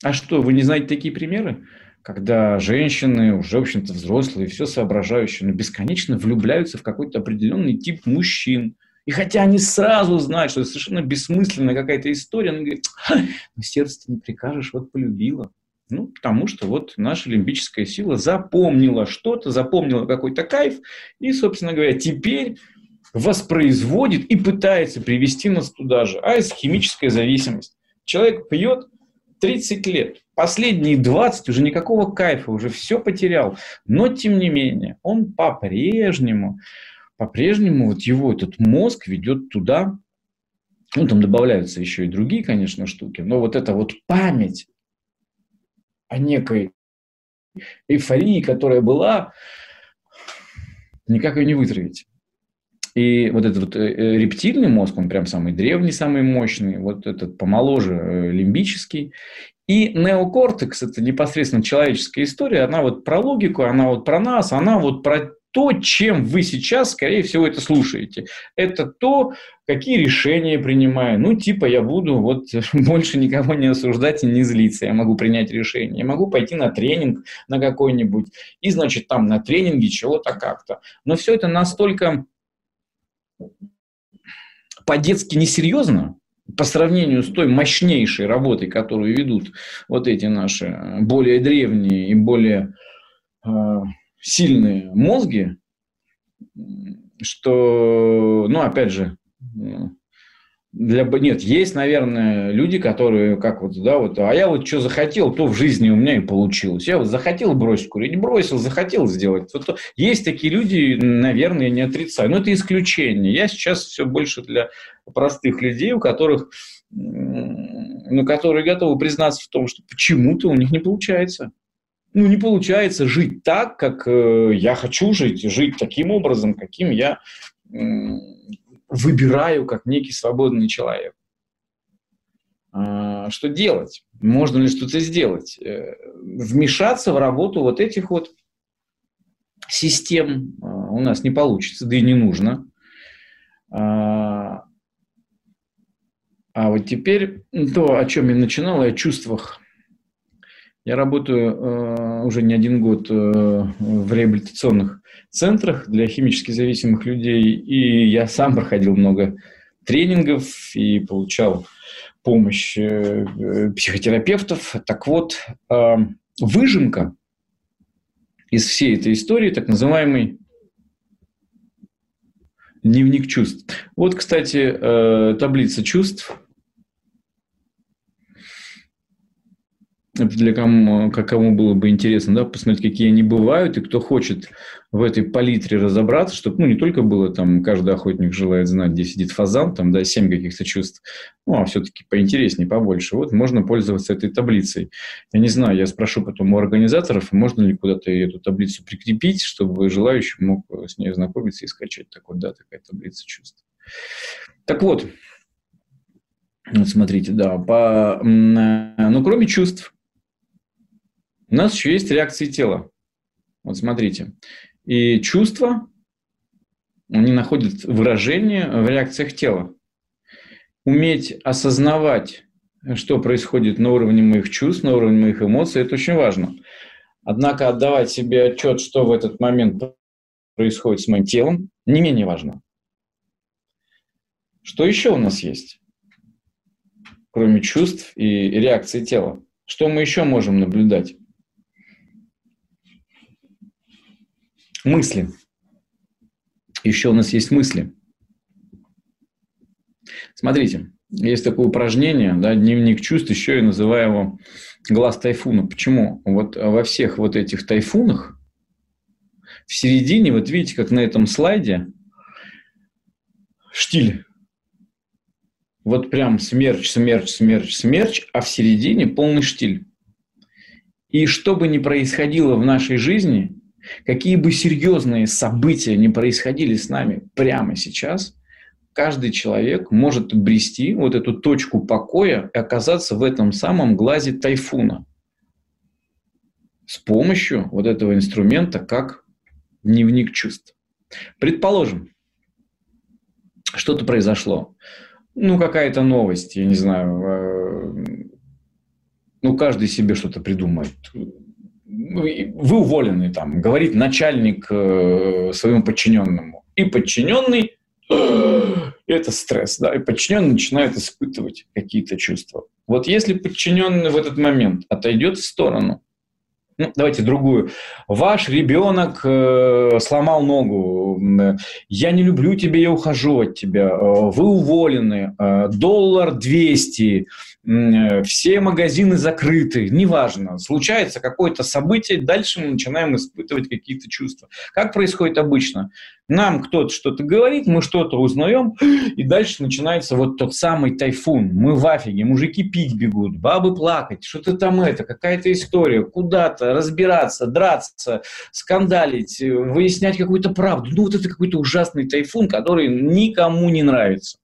А что, вы не знаете такие примеры? Когда женщины, уже, в общем-то, взрослые, все соображающие, но бесконечно влюбляются в какой-то определенный тип мужчин. И хотя они сразу знают, что это совершенно бессмысленная какая-то история, они говорят, ну сердце не прикажешь, вот полюбила. Ну, потому что вот наша лимбическая сила запомнила что-то, запомнила какой-то кайф, и, собственно говоря, теперь воспроизводит и пытается привести нас туда же. А это химическая зависимость. Человек пьет 30 лет, последние 20 уже никакого кайфа, уже все потерял. Но, тем не менее, он по-прежнему, по-прежнему вот его этот мозг ведет туда, ну, там добавляются еще и другие, конечно, штуки, но вот эта вот память о некой эйфории, которая была, никак ее не вытравить. И вот этот вот э, э, рептильный мозг, он прям самый древний, самый мощный, вот этот помоложе э, лимбический. И неокортекс – это непосредственно человеческая история, она вот про логику, она вот про нас, она вот про то, чем вы сейчас, скорее всего, это слушаете. Это то, какие решения принимаю. Ну, типа, я буду вот [laughs] больше никого не осуждать и не злиться. Я могу принять решение. Я могу пойти на тренинг на какой-нибудь. И, значит, там на тренинге чего-то как-то. Но все это настолько по-детски несерьезно по сравнению с той мощнейшей работой, которую ведут вот эти наши более древние и более э, сильные мозги, что, ну, опять же, для нет, есть, наверное, люди, которые как вот, да, вот, а я вот что захотел, то в жизни у меня и получилось. Я вот захотел бросить курить, бросил, захотел сделать. Вот, то, есть такие люди, наверное, не отрицаю, но это исключение. Я сейчас все больше для простых людей, у которых, ну, которые готовы признаться в том, что почему-то у них не получается. Ну, не получается жить так, как э, я хочу жить, жить таким образом, каким я выбираю как некий свободный человек. А, что делать? Можно ли что-то сделать? Э, вмешаться в работу вот этих вот систем а, у нас не получится, да и не нужно. А, а вот теперь то, о чем я начинал, о чувствах. Я работаю э, уже не один год э, в реабилитационных центрах для химически зависимых людей, и я сам проходил много тренингов и получал помощь э, психотерапевтов. Так вот, э, выжимка из всей этой истории, так называемый дневник чувств. Вот, кстати, э, таблица чувств – для кому, как кому было бы интересно, да, посмотреть, какие они бывают, и кто хочет в этой палитре разобраться, чтобы, ну, не только было там, каждый охотник желает знать, где сидит фазан, там, да, семь каких-то чувств, ну, а все-таки поинтереснее, побольше. Вот можно пользоваться этой таблицей. Я не знаю, я спрошу потом у организаторов, можно ли куда-то эту таблицу прикрепить, чтобы желающий мог с ней ознакомиться и скачать. Так вот, да, такая таблица чувств. Так вот, вот смотрите, да, по, ну, кроме чувств, у нас еще есть реакции тела. Вот смотрите. И чувства, они находят выражение в реакциях тела. Уметь осознавать, что происходит на уровне моих чувств, на уровне моих эмоций, это очень важно. Однако отдавать себе отчет, что в этот момент происходит с моим телом, не менее важно. Что еще у нас есть, кроме чувств и реакции тела? Что мы еще можем наблюдать? Мысли. Еще у нас есть мысли. Смотрите, есть такое упражнение, да, дневник чувств, еще я называю его глаз тайфуна. Почему? Вот во всех вот этих тайфунах в середине, вот видите, как на этом слайде, штиль. Вот прям смерч, смерч, смерч, смерч, а в середине полный штиль. И что бы ни происходило в нашей жизни, Какие бы серьезные события не происходили с нами прямо сейчас, каждый человек может обрести вот эту точку покоя и оказаться в этом самом глазе тайфуна с помощью вот этого инструмента, как дневник чувств. Предположим, что-то произошло. Ну, какая-то новость, я не знаю, э, ну, каждый себе что-то придумает. Вы уволены, там, говорит начальник э, своему подчиненному. И подчиненный [gasps] это стресс, да, и подчиненный начинает испытывать какие-то чувства. Вот если подчиненный в этот момент отойдет в сторону, ну, давайте другую. Ваш ребенок э, сломал ногу. Я не люблю тебя, я ухожу от тебя. Э, вы уволены. Э, доллар 200. Э, все магазины закрыты. Неважно. Случается какое-то событие, дальше мы начинаем испытывать какие-то чувства. Как происходит обычно? Нам кто-то что-то говорит, мы что-то узнаем, и дальше начинается вот тот самый тайфун. Мы в афиге, мужики пить бегут, бабы плакать, что-то там это, какая-то история, куда-то разбираться, драться, скандалить, выяснять какую-то правду. Ну вот это какой-то ужасный тайфун, который никому не нравится.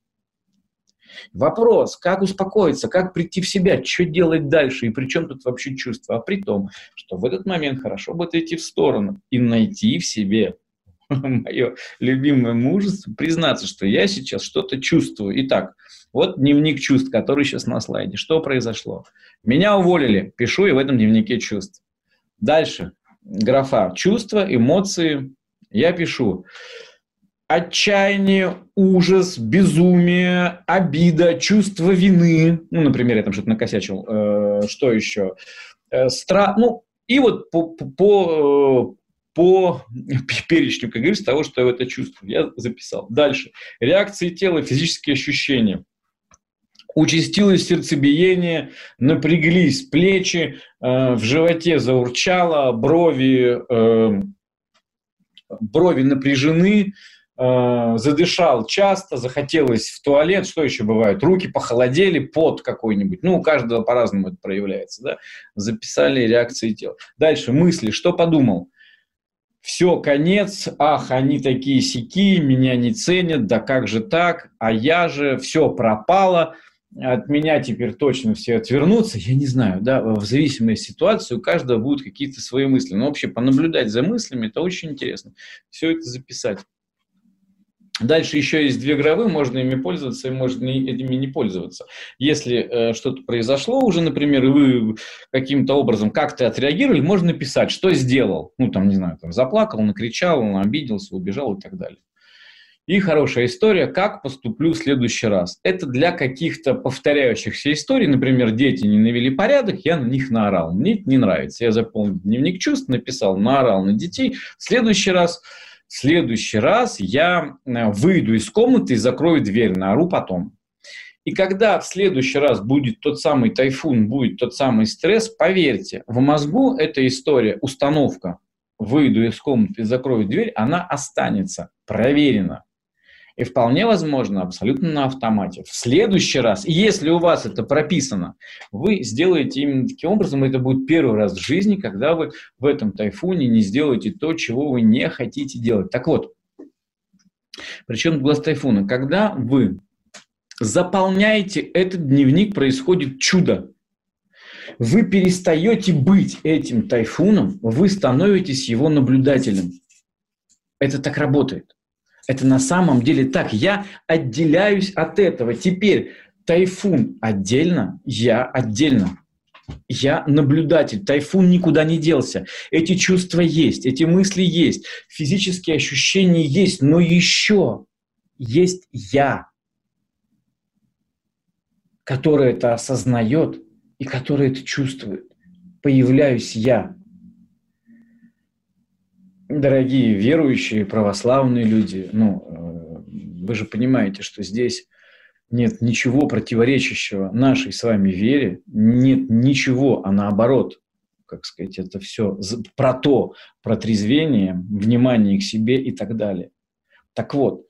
Вопрос, как успокоиться, как прийти в себя, что делать дальше, и при чем тут вообще чувство? А при том, что в этот момент хорошо бы отойти в сторону и найти в себе [laughs] мое любимое мужество, признаться, что я сейчас что-то чувствую. Итак, вот дневник чувств, который сейчас на слайде. Что произошло? Меня уволили, пишу и в этом дневнике чувств. Дальше, графа чувства, эмоции. Я пишу отчаяние, ужас, безумие, обида, чувство вины. Ну, например, я там что-то накосячил. Э, что еще? Э, страх. Ну, и вот по, по, по перечню, как говорится, того, что я это чувствую. Я записал. Дальше. Реакции тела, физические ощущения. Участилось сердцебиение, напряглись плечи, э, в животе заурчало, брови, э, брови напряжены, э, задышал часто, захотелось в туалет, что еще бывает? Руки похолодели, пот какой-нибудь. Ну, у каждого по-разному это проявляется. Да? Записали реакции тела. Дальше мысли. Что подумал? Все, конец, ах, они такие сики, меня не ценят, да как же так, а я же, все пропало, от меня теперь точно все отвернутся, я не знаю, да, в зависимой ситуации у каждого будут какие-то свои мысли, но вообще понаблюдать за мыслями, это очень интересно, все это записать. Дальше еще есть две гравы, можно ими пользоваться и можно этими не пользоваться. Если э, что-то произошло уже, например, и вы каким-то образом как-то отреагировали, можно написать, что сделал. Ну, там, не знаю, там, заплакал, накричал, обиделся, убежал и так далее. И хорошая история, как поступлю в следующий раз. Это для каких-то повторяющихся историй. Например, дети не навели порядок, я на них наорал. Мне это не нравится. Я заполнил дневник чувств, написал, наорал на детей. В следующий раз следующий раз я э, выйду из комнаты и закрою дверь, наору потом. И когда в следующий раз будет тот самый тайфун, будет тот самый стресс, поверьте, в мозгу эта история, установка, выйду из комнаты и закрою дверь, она останется, проверена. И вполне возможно, абсолютно на автомате. В следующий раз, если у вас это прописано, вы сделаете именно таким образом, это будет первый раз в жизни, когда вы в этом тайфуне не сделаете то, чего вы не хотите делать. Так вот, причем глаз тайфуна, когда вы заполняете этот дневник, происходит чудо. Вы перестаете быть этим тайфуном, вы становитесь его наблюдателем. Это так работает. Это на самом деле так. Я отделяюсь от этого. Теперь тайфун отдельно, я отдельно. Я наблюдатель. Тайфун никуда не делся. Эти чувства есть, эти мысли есть, физические ощущения есть, но еще есть я, который это осознает и который это чувствует. Появляюсь я дорогие верующие, православные люди, ну, э, вы же понимаете, что здесь нет ничего противоречащего нашей с вами вере, нет ничего, а наоборот, как сказать, это все про то, про трезвение, внимание к себе и так далее. Так вот,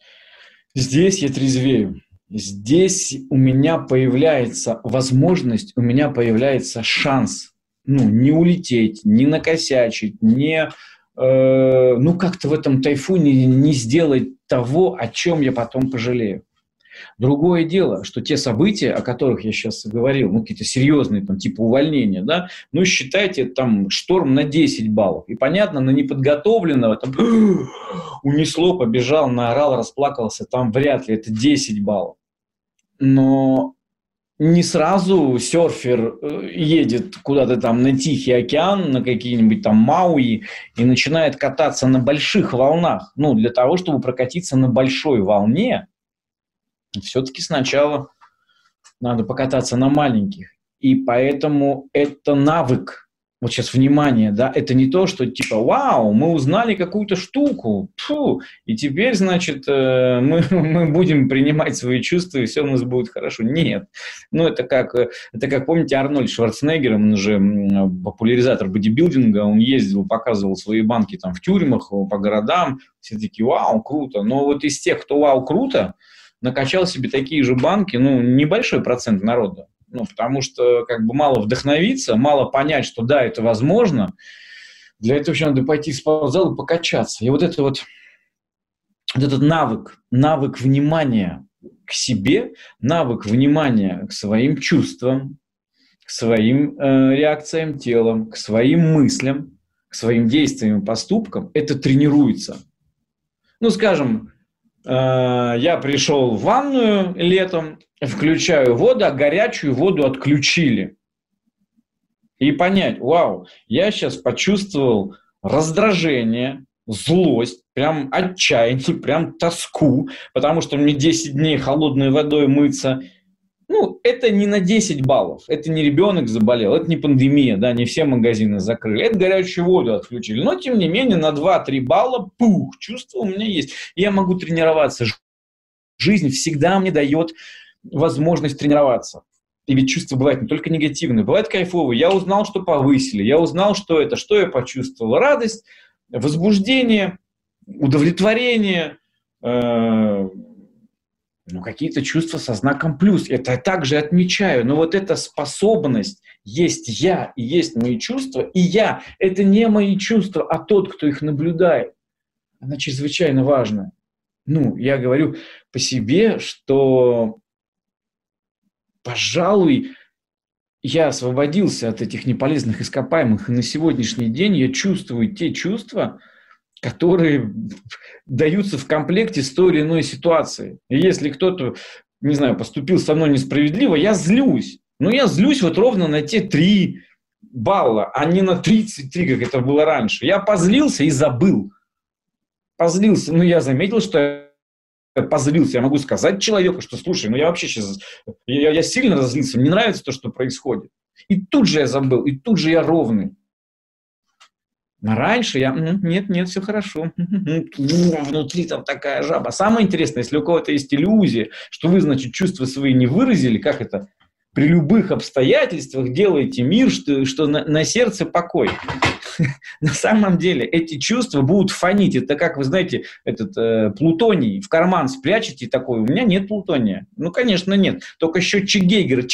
здесь я трезвею, здесь у меня появляется возможность, у меня появляется шанс, ну, не улететь, не накосячить, не э, ну, как-то в этом тайфуне не сделать того, о чем я потом пожалею. Другое дело, что те события, о которых я сейчас говорил, ну, какие-то серьезные, там, типа увольнения, да, ну, считайте, там, шторм на 10 баллов. И, понятно, на неподготовленного, там, [gasps] унесло, побежал, наорал, расплакался, там, вряд ли, это 10 баллов. Но не сразу серфер э, едет куда-то там на Тихий океан, на какие-нибудь там Мауи и начинает кататься на больших волнах. Ну, для того, чтобы прокатиться на большой волне, все-таки сначала надо покататься на маленьких. И поэтому это навык вот сейчас внимание, да, это не то, что типа, вау, мы узнали какую-то штуку, фу, и теперь, значит, э, мы, [laughs] мы будем принимать свои чувства, и все у нас будет хорошо. Нет. Ну, это как, это как, помните, Арнольд Шварценеггер, он же популяризатор бодибилдинга, он ездил, показывал свои банки там в тюрьмах, по городам, все такие, вау, круто. Но вот из тех, кто вау, круто, накачал себе такие же банки, ну, небольшой процент народа. Ну, потому что как бы мало вдохновиться, мало понять, что да, это возможно. Для этого еще надо пойти в спортзал и покачаться. И вот это вот, вот этот навык, навык внимания к себе, навык внимания к своим чувствам, к своим э, реакциям тела, к своим мыслям, к своим действиям и поступкам, это тренируется. Ну, скажем, э, я пришел в ванную летом, включаю воду, а горячую воду отключили. И понять, вау, я сейчас почувствовал раздражение, злость, прям отчаяние, прям тоску, потому что мне 10 дней холодной водой мыться. Ну, это не на 10 баллов, это не ребенок заболел, это не пандемия, да, не все магазины закрыли, это горячую воду отключили. Но, тем не менее, на 2-3 балла, пух, чувство у меня есть. я могу тренироваться. Жизнь всегда мне дает возможность тренироваться. И ведь чувства бывают не только негативные, бывают кайфовые. Я узнал, что повысили, я узнал, что это, что я почувствовал. Радость, возбуждение, удовлетворение, э, ну, какие-то чувства со знаком плюс. Это я также отмечаю. Но вот эта способность есть я и есть мои чувства, и я – это не мои чувства, а тот, кто их наблюдает. Она чрезвычайно важна. Ну, я говорю по себе, что пожалуй, я освободился от этих неполезных ископаемых, и на сегодняшний день я чувствую те чувства, которые даются в комплекте с той или иной ситуацией. И если кто-то, не знаю, поступил со мной несправедливо, я злюсь. Но я злюсь вот ровно на те три балла, а не на 33, как это было раньше. Я позлился и забыл. Позлился. Но я заметил, что позлился, я могу сказать человеку, что слушай, ну я вообще сейчас, я, я сильно разлился, мне нравится то, что происходит. И тут же я забыл, и тут же я ровный. А раньше я, нет, нет, все хорошо. [laughs] Внутри там такая жаба. Самое интересное, если у кого-то есть иллюзия, что вы, значит, чувства свои не выразили, как это, при любых обстоятельствах делаете мир, что, что на, на сердце покой. [laughs] на самом деле эти чувства будут фонить. Это как, вы знаете, этот э, плутоний в карман спрячете такой. У меня нет плутония. Ну, конечно, нет. Только счетчик Гейгера.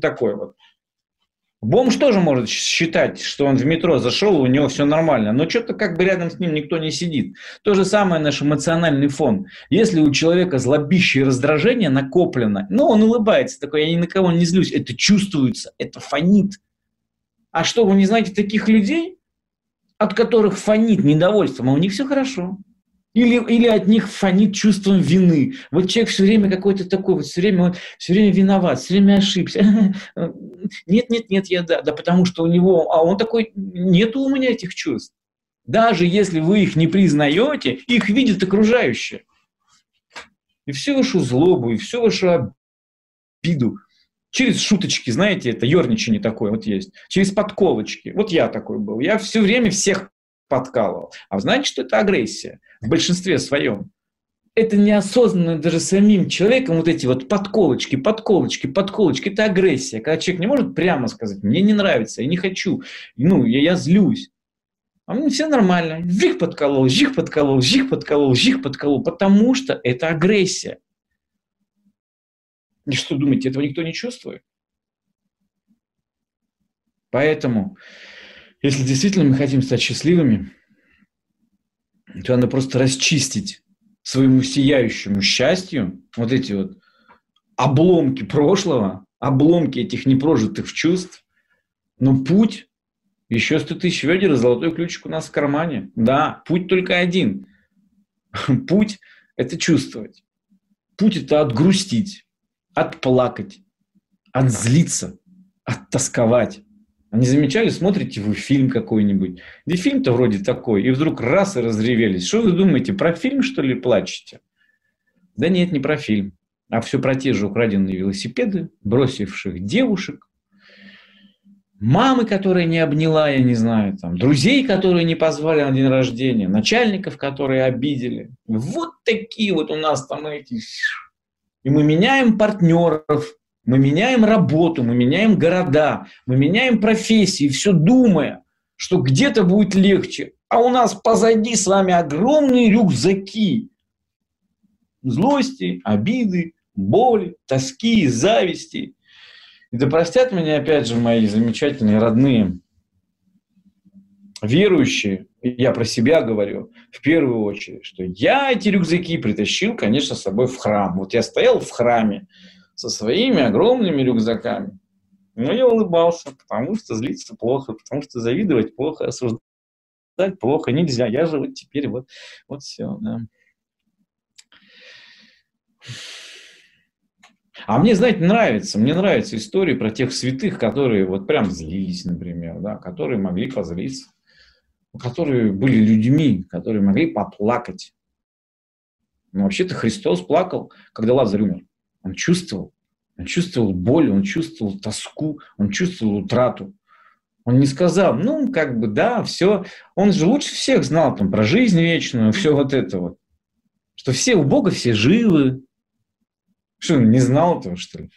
Такой вот. Бомж тоже может считать, что он в метро зашел, у него все нормально, но что-то как бы рядом с ним никто не сидит. То же самое наш эмоциональный фон. Если у человека злобище и раздражение накоплено, ну, он улыбается, такой, я ни на кого не злюсь, это чувствуется, это фонит. А что, вы не знаете таких людей, от которых фонит недовольством, а у них все хорошо? Или, или от них фонит чувством вины. Вот человек все время какой-то такой, вот все время, вот, все время виноват, все время ошибся. [laughs] Нет, нет, нет, я да, да, потому что у него, а он такой, нету у меня этих чувств. Даже если вы их не признаете, их видят окружающие. И всю вашу злобу, и всю вашу обиду через шуточки, знаете, это ерничание такое вот есть, через подколочки. Вот я такой был. Я все время всех подкалывал. А знаете, что это агрессия в большинстве своем? Это неосознанно даже самим человеком вот эти вот подколочки, подколочки, подколочки. Это агрессия. Когда человек не может прямо сказать, мне не нравится, я не хочу, ну, я, я злюсь. А мне все нормально. Жих подколол, жих подколол, жих подколол, жих подколол. Потому что это агрессия. И что думаете, этого никто не чувствует? Поэтому, если действительно мы хотим стать счастливыми, то надо просто расчистить своему сияющему счастью вот эти вот обломки прошлого, обломки этих непрожитых чувств. Но путь, еще 100 тысяч ведер и золотой ключик у нас в кармане. Да, путь только один. [laughs] Путь – это чувствовать. Путь – это отгрустить отплакать, отзлиться, оттосковать. А не замечали, смотрите вы фильм какой-нибудь, где фильм-то вроде такой, и вдруг раз и разревелись. Что вы думаете, про фильм, что ли, плачете? Да нет, не про фильм, а все про те же украденные велосипеды, бросивших девушек, мамы, которые не обняла, я не знаю, там, друзей, которые не позвали на день рождения, начальников, которые обидели. Вот такие вот у нас там эти... И мы меняем партнеров, мы меняем работу, мы меняем города, мы меняем профессии, все думая, что где-то будет легче. А у нас позади с вами огромные рюкзаки злости, обиды, боли, тоски, зависти. И да простят меня, опять же, мои замечательные родные верующие, я про себя говорю, в первую очередь, что я эти рюкзаки притащил, конечно, с собой в храм. Вот я стоял в храме со своими огромными рюкзаками, но я улыбался, потому что злиться плохо, потому что завидовать плохо, осуждать плохо нельзя. Я же вот теперь вот, вот все, да. А мне, знаете, нравится, мне нравятся истории про тех святых, которые вот прям злились, например, да, которые могли позлиться, которые были людьми, которые могли поплакать. Но вообще-то Христос плакал, когда Лазарь умер. Он чувствовал, он чувствовал боль, он чувствовал тоску, он чувствовал утрату. Он не сказал, ну, как бы, да, все. Он же лучше всех знал там про жизнь вечную, все вот это вот. Что все у Бога все живы, что, он не знал этого, что ли?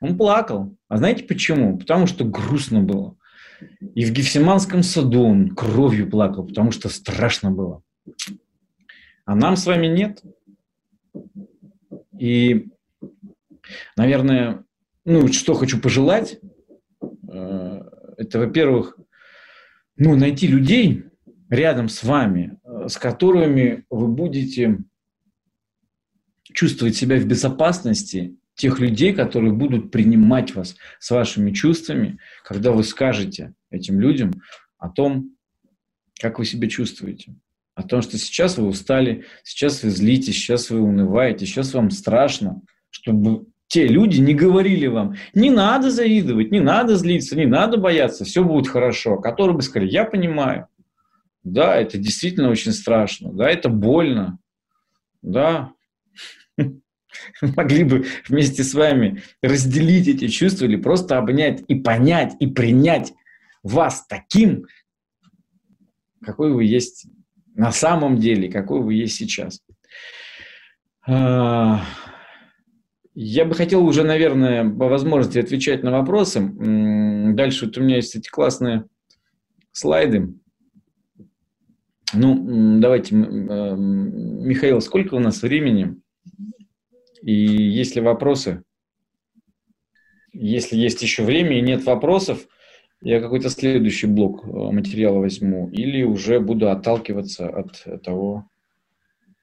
Он плакал. А знаете почему? Потому что грустно было. И в Гефсиманском саду он кровью плакал, потому что страшно было. А нам с вами нет. И, наверное, ну, что хочу пожелать, э, это, во-первых, ну, найти людей рядом с вами, э, с которыми вы будете чувствовать себя в безопасности тех людей, которые будут принимать вас с вашими чувствами, когда вы скажете этим людям о том, как вы себя чувствуете. О том, что сейчас вы устали, сейчас вы злитесь, сейчас вы унываете, сейчас вам страшно, чтобы те люди не говорили вам, не надо завидовать, не надо злиться, не надо бояться, все будет хорошо. Которые бы сказали, я понимаю, да, это действительно очень страшно, да, это больно, да, [laughs] могли бы вместе с вами разделить эти чувства или просто обнять и понять и принять вас таким, какой вы есть на самом деле, какой вы есть сейчас. А, я бы хотел уже, наверное, по возможности отвечать на вопросы. Дальше вот у меня есть эти классные слайды. Ну, давайте, Михаил, сколько у нас времени? И есть ли вопросы? Если есть еще время и нет вопросов, я какой-то следующий блок э, материала возьму или уже буду отталкиваться от того,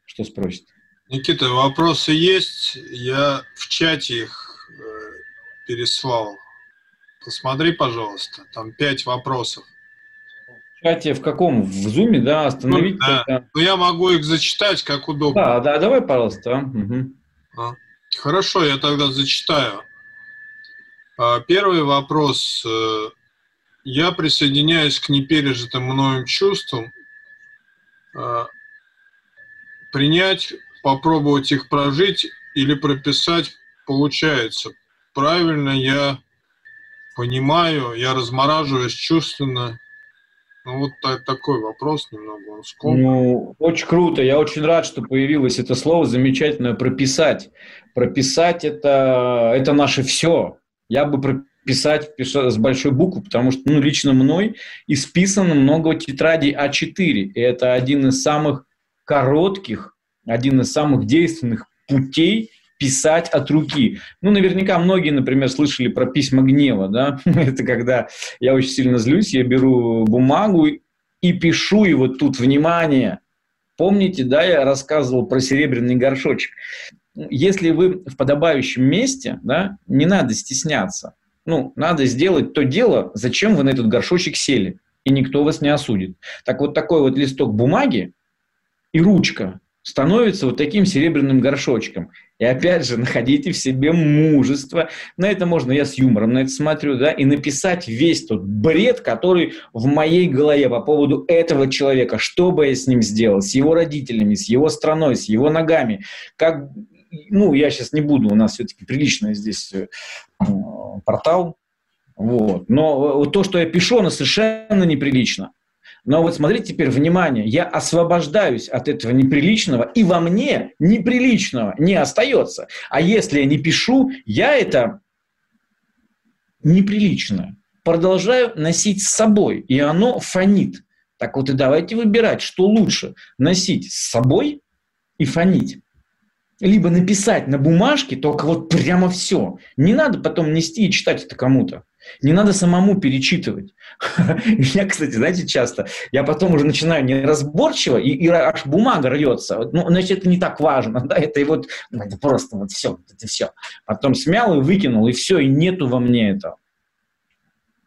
что спросит. Никита, вопросы есть. Я в чате их э, переслал. Посмотри, пожалуйста. Там пять вопросов. В чате в каком? В зуме, да? Остановить? Ну, да. Ну, я могу их зачитать, как удобно. Да, да, давай, пожалуйста. Угу. А? Хорошо, я тогда зачитаю. А, первый вопрос. Э, я присоединяюсь к непережитым мною чувствам. А, принять, попробовать их прожить или прописать получается. Правильно я понимаю, я размораживаюсь чувственно ну, вот так, такой вопрос немного, он скомкан. Ну, очень круто. Я очень рад, что появилось это слово замечательное «прописать». Прописать это, – это наше все. Я бы прописать с большой буквы, потому что ну, лично мной исписано много тетрадей А4. И это один из самых коротких, один из самых действенных путей писать от руки. Ну, наверняка многие, например, слышали про письма гнева, да? [laughs] Это когда я очень сильно злюсь, я беру бумагу и пишу, и вот тут, внимание, помните, да, я рассказывал про серебряный горшочек. Если вы в подобающем месте, да, не надо стесняться. Ну, надо сделать то дело, зачем вы на этот горшочек сели, и никто вас не осудит. Так вот такой вот листок бумаги и ручка, становится вот таким серебряным горшочком. И опять же, [laughs] находите в себе мужество. На это можно, я с юмором на это смотрю, да, и написать весь тот бред, который в моей голове по поводу этого человека, что бы я с ним сделал, с его родителями, с его страной, с его ногами, как, ну, я сейчас не буду, у нас все-таки приличный здесь э, портал, вот. Но то, что я пишу, оно совершенно неприлично. Но вот смотрите теперь, внимание, я освобождаюсь от этого неприличного, и во мне неприличного не остается. А если я не пишу, я это неприличное продолжаю носить с собой, и оно фонит. Так вот и давайте выбирать, что лучше, носить с собой и фонить. Либо написать на бумажке только вот прямо все. Не надо потом нести и читать это кому-то. Не надо самому перечитывать. [laughs] Я, кстати, знаете, часто, я потом уже начинаю неразборчиво, и, и аж бумага рвется. Ну, значит, это не так важно, [laughs] да, это и вот, ну, это просто вот все, это все. Потом смял и выкинул, и все, и нету во мне этого.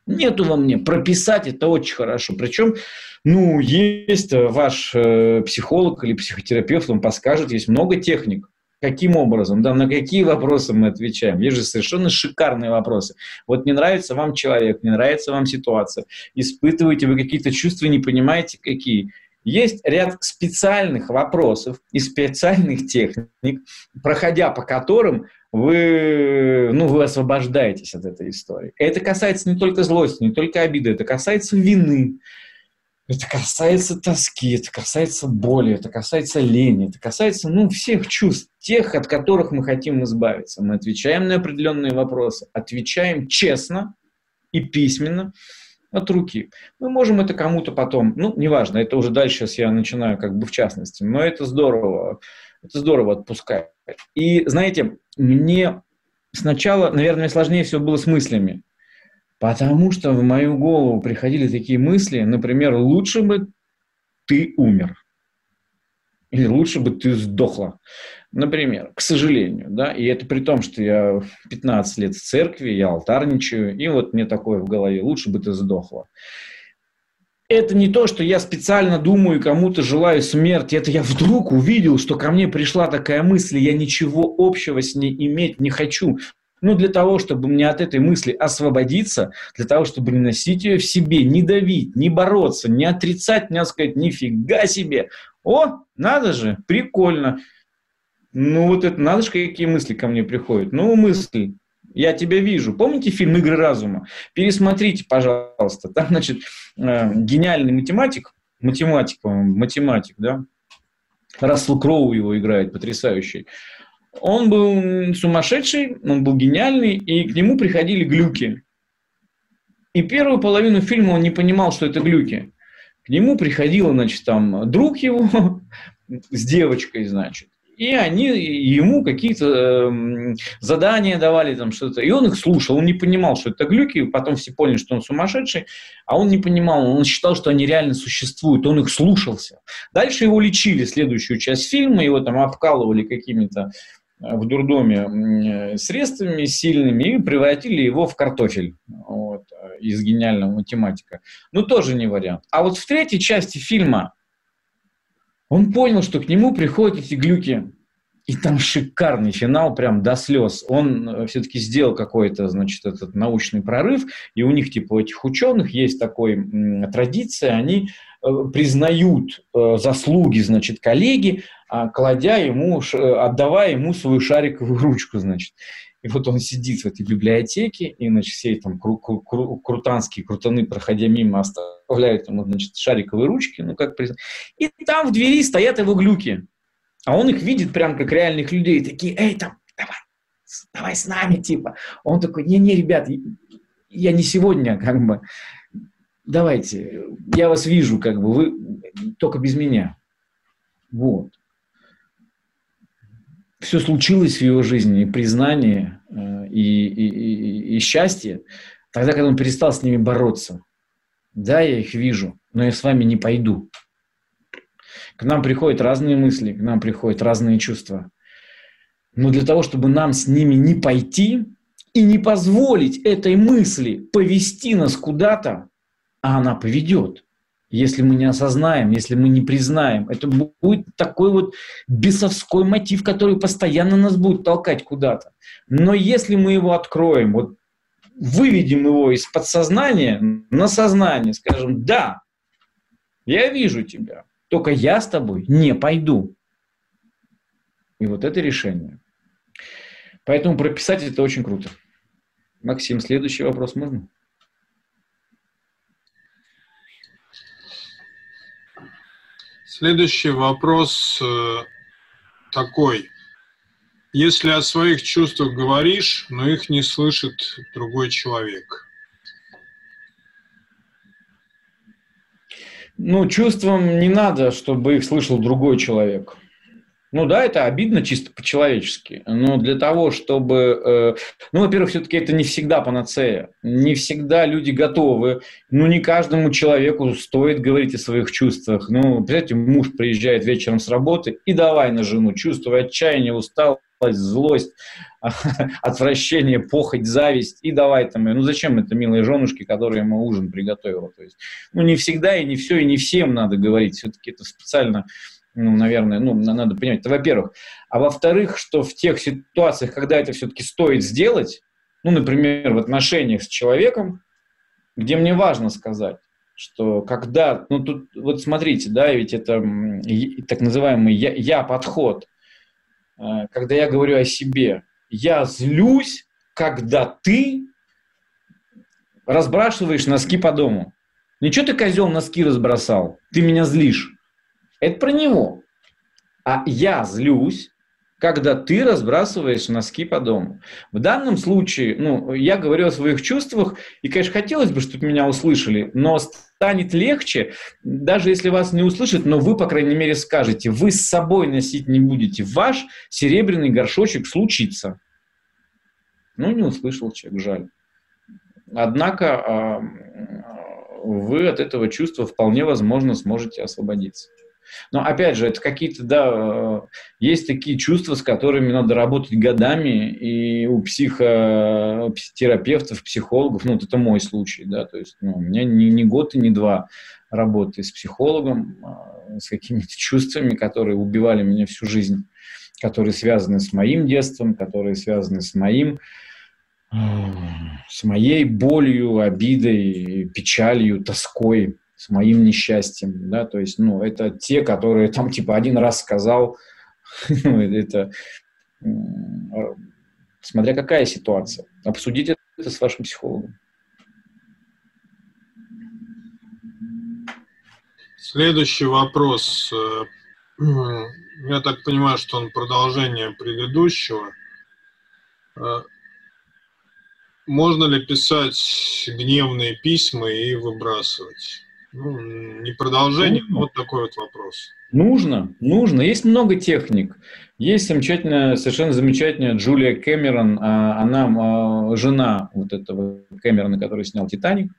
Нету во мне. Прописать это очень хорошо. Причем, ну, есть ваш э, психолог или психотерапевт, он подскажет, есть много техник. Каким образом, да, на какие вопросы мы отвечаем? Есть же совершенно шикарные вопросы. Вот не нравится вам человек, не нравится вам ситуация, испытываете вы какие-то чувства, не понимаете какие. Есть ряд специальных вопросов и специальных техник, проходя по которым вы, ну, вы освобождаетесь от этой истории. Это касается не только злости, не только обиды, это касается вины, это касается тоски, это касается боли, это касается лени, это касается ну, всех чувств, тех, от которых мы хотим избавиться. Мы отвечаем на определенные вопросы, отвечаем честно и письменно от руки. Мы можем это кому-то потом, ну, неважно, это уже дальше сейчас я начинаю как бы в частности, но это здорово, это здорово отпускать. И, знаете, мне сначала, наверное, сложнее всего было с мыслями. Потому что в мою голову приходили такие мысли, например, лучше бы ты умер. Или лучше бы ты сдохла. Например, к сожалению, да, и это при том, что я 15 лет в церкви, я алтарничаю, и вот мне такое в голове, лучше бы ты сдохла. Это не то, что я специально думаю, кому-то желаю смерти. Это я вдруг увидел, что ко мне пришла такая мысль, я ничего общего с ней иметь не хочу. Ну, для того, чтобы мне от этой мысли освободиться, для того, чтобы не носить ее в себе, не давить, не бороться, не отрицать, не сказать, нифига себе. О, надо же, прикольно. Ну, вот это, надо же, какие мысли ко мне приходят. Ну, мысли, я тебя вижу. Помните фильм «Игры разума»? Пересмотрите, пожалуйста. Там, значит, э, гениальный математик, математик, математик, да, Рассел Кроу его играет, потрясающий. Он был сумасшедший, он был гениальный, и к нему приходили глюки. И первую половину фильма он не понимал, что это глюки. К нему приходил, значит, там друг его [laughs] с девочкой, значит. И они ему какие-то э, задания давали, там что-то. И он их слушал, он не понимал, что это глюки. Потом все поняли, что он сумасшедший, а он не понимал, он считал, что они реально существуют. Он их слушался. Дальше его лечили, следующую часть фильма, его там обкалывали какими-то в дурдоме средствами сильными и превратили его в картофель вот, из гениального математика. Ну, тоже не вариант. А вот в третьей части фильма он понял, что к нему приходят эти глюки. И там шикарный финал, прям до слез. Он э, все-таки сделал какой-то, значит, этот научный прорыв, и у них, типа, у этих ученых есть такой традиция, они э, признают э, заслуги, значит, коллеги, кладя ему, отдавая ему свою шариковую ручку, значит. И вот он сидит в этой библиотеке, и, значит, все там кру- кру- кру- крутанские крутаны, проходя мимо, оставляют ему, значит, шариковые ручки, ну, как признать. И там в двери стоят его глюки. А он их видит прям как реальных людей, такие, эй, там, давай, давай с нами, типа. Он такой, не-не, ребят, я не сегодня, как бы, давайте, я вас вижу, как бы, вы только без меня. Вот все случилось в его жизни, и признание, э, и, и, и, и счастье, тогда, когда он перестал с ними бороться. Да, я их вижу, но я с вами не пойду. К нам приходят разные мысли, к нам приходят разные чувства. Но для того, чтобы нам с ними не пойти и не позволить этой мысли повести нас куда-то, а она поведет. Если мы не осознаем, если мы не признаем. Это будет такой вот бесовской мотив, который постоянно нас будет толкать куда-то. Но если мы его откроем, вот выведем его из подсознания на сознание, скажем, да, я вижу тебя, только я с тобой не пойду. И вот это решение. Поэтому прописать это очень круто. Максим, следующий вопрос можно? Следующий вопрос э, такой. Если о своих чувствах говоришь, но их не слышит другой человек. Ну, чувствам не надо, чтобы их слышал другой человек. Ну да, это обидно чисто по-человечески, но для того, чтобы... Э, ну, во-первых, все-таки это не всегда панацея. Не всегда люди готовы. Ну, не каждому человеку стоит говорить о своих чувствах. Ну, представляете, муж приезжает вечером с работы и давай на жену, чувствуя отчаяние, усталость, злость, [laughs] отвращение, похоть, зависть, и давай там, ну зачем это милые женушки, которые ему ужин приготовила, то есть, ну не всегда и не все, и не всем надо говорить, все-таки это специально ну, наверное, ну, надо понимать, это во-первых. А во-вторых, что в тех ситуациях, когда это все-таки стоит сделать, ну, например, в отношениях с человеком, где мне важно сказать, что когда, ну, тут, вот смотрите, да, ведь это так называемый я-подход, э, когда я говорю о себе, я злюсь, когда ты разбрасываешь носки по дому. Ничего ты, козел, носки разбросал, ты меня злишь. Это про него. А я злюсь, когда ты разбрасываешь носки по дому. В данном случае, ну, я говорю о своих чувствах, и, конечно, хотелось бы, чтобы меня услышали, но станет легче, даже если вас не услышат, но вы, по крайней мере, скажете, вы с собой носить не будете, ваш серебряный горшочек случится. Ну, не услышал человек, жаль. Однако а, вы от этого чувства вполне возможно сможете освободиться. Но опять же, это какие-то, да, э, есть такие чувства, с которыми надо работать годами, и у психотерапевтов, психологов, ну, вот это мой случай, да, то есть ну, у меня не, не год и не два работы с психологом, а с какими-то чувствами, которые убивали меня всю жизнь, которые связаны с моим детством, которые связаны с моим с моей болью, обидой, печалью, тоской с моим несчастьем, да, то есть, ну, это те, которые там, типа, один раз сказал, [laughs] ну, это, смотря какая ситуация. Обсудите это с вашим психологом. Следующий вопрос. Э, [clears throat] я так понимаю, что он продолжение предыдущего. Э, можно ли писать гневные письма и выбрасывать? Ну, не продолжение, нужно. вот такой вот вопрос. Нужно, нужно. Есть много техник. Есть замечательная, совершенно замечательная Джулия Кэмерон. А, она а, жена вот этого Кэмерона, который снял «Титаник».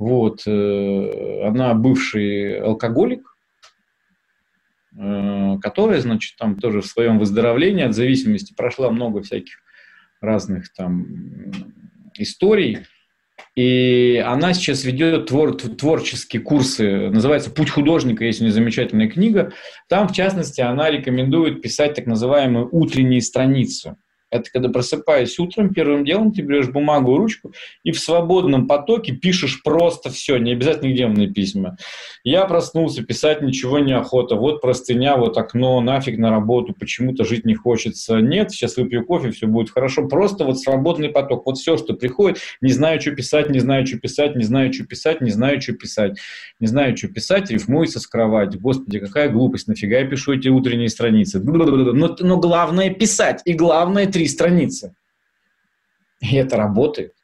Вот. Э, она бывший алкоголик, э, которая, значит, там тоже в своем выздоровлении от зависимости прошла много всяких разных там историй. И она сейчас ведет твор, творческие курсы, называется «Путь художника», есть у нее замечательная книга. Там, в частности, она рекомендует писать так называемую утренние страницы. Это когда просыпаясь утром, первым делом ты берешь бумагу и ручку и в свободном потоке пишешь просто все, не обязательно гневные письма. Я проснулся, писать ничего не охота, вот простыня, вот окно, нафиг на работу, почему-то жить не хочется. Нет, сейчас выпью кофе, все будет хорошо. Просто вот свободный поток, вот все, что приходит, не знаю, что писать, не знаю, что писать, не знаю, что писать, не знаю, что писать, не знаю, что писать, рифмуется с кровати. Господи, какая глупость, нафига я пишу эти утренние страницы. Но, но главное писать, и главное три страницы. И это работает.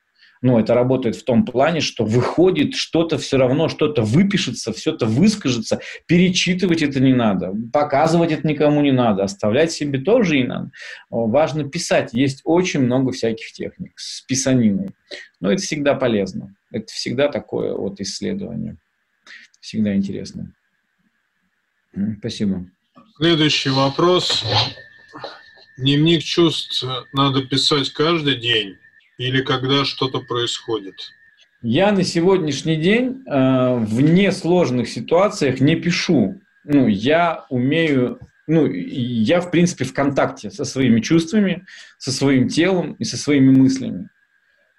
Но это работает в том плане, что выходит что-то все равно, что-то выпишется, все это выскажется, перечитывать это не надо, показывать это никому не надо, оставлять себе тоже не надо. Важно писать. Есть очень много всяких техник с писаниной. Но это всегда полезно. Это всегда такое вот исследование. Всегда интересно. Спасибо. Следующий вопрос. Дневник чувств надо писать каждый день или когда что-то происходит? Я на сегодняшний день э, в несложных ситуациях не пишу. Ну, я умею, ну, я, в принципе, в контакте со своими чувствами, со своим телом и со своими мыслями.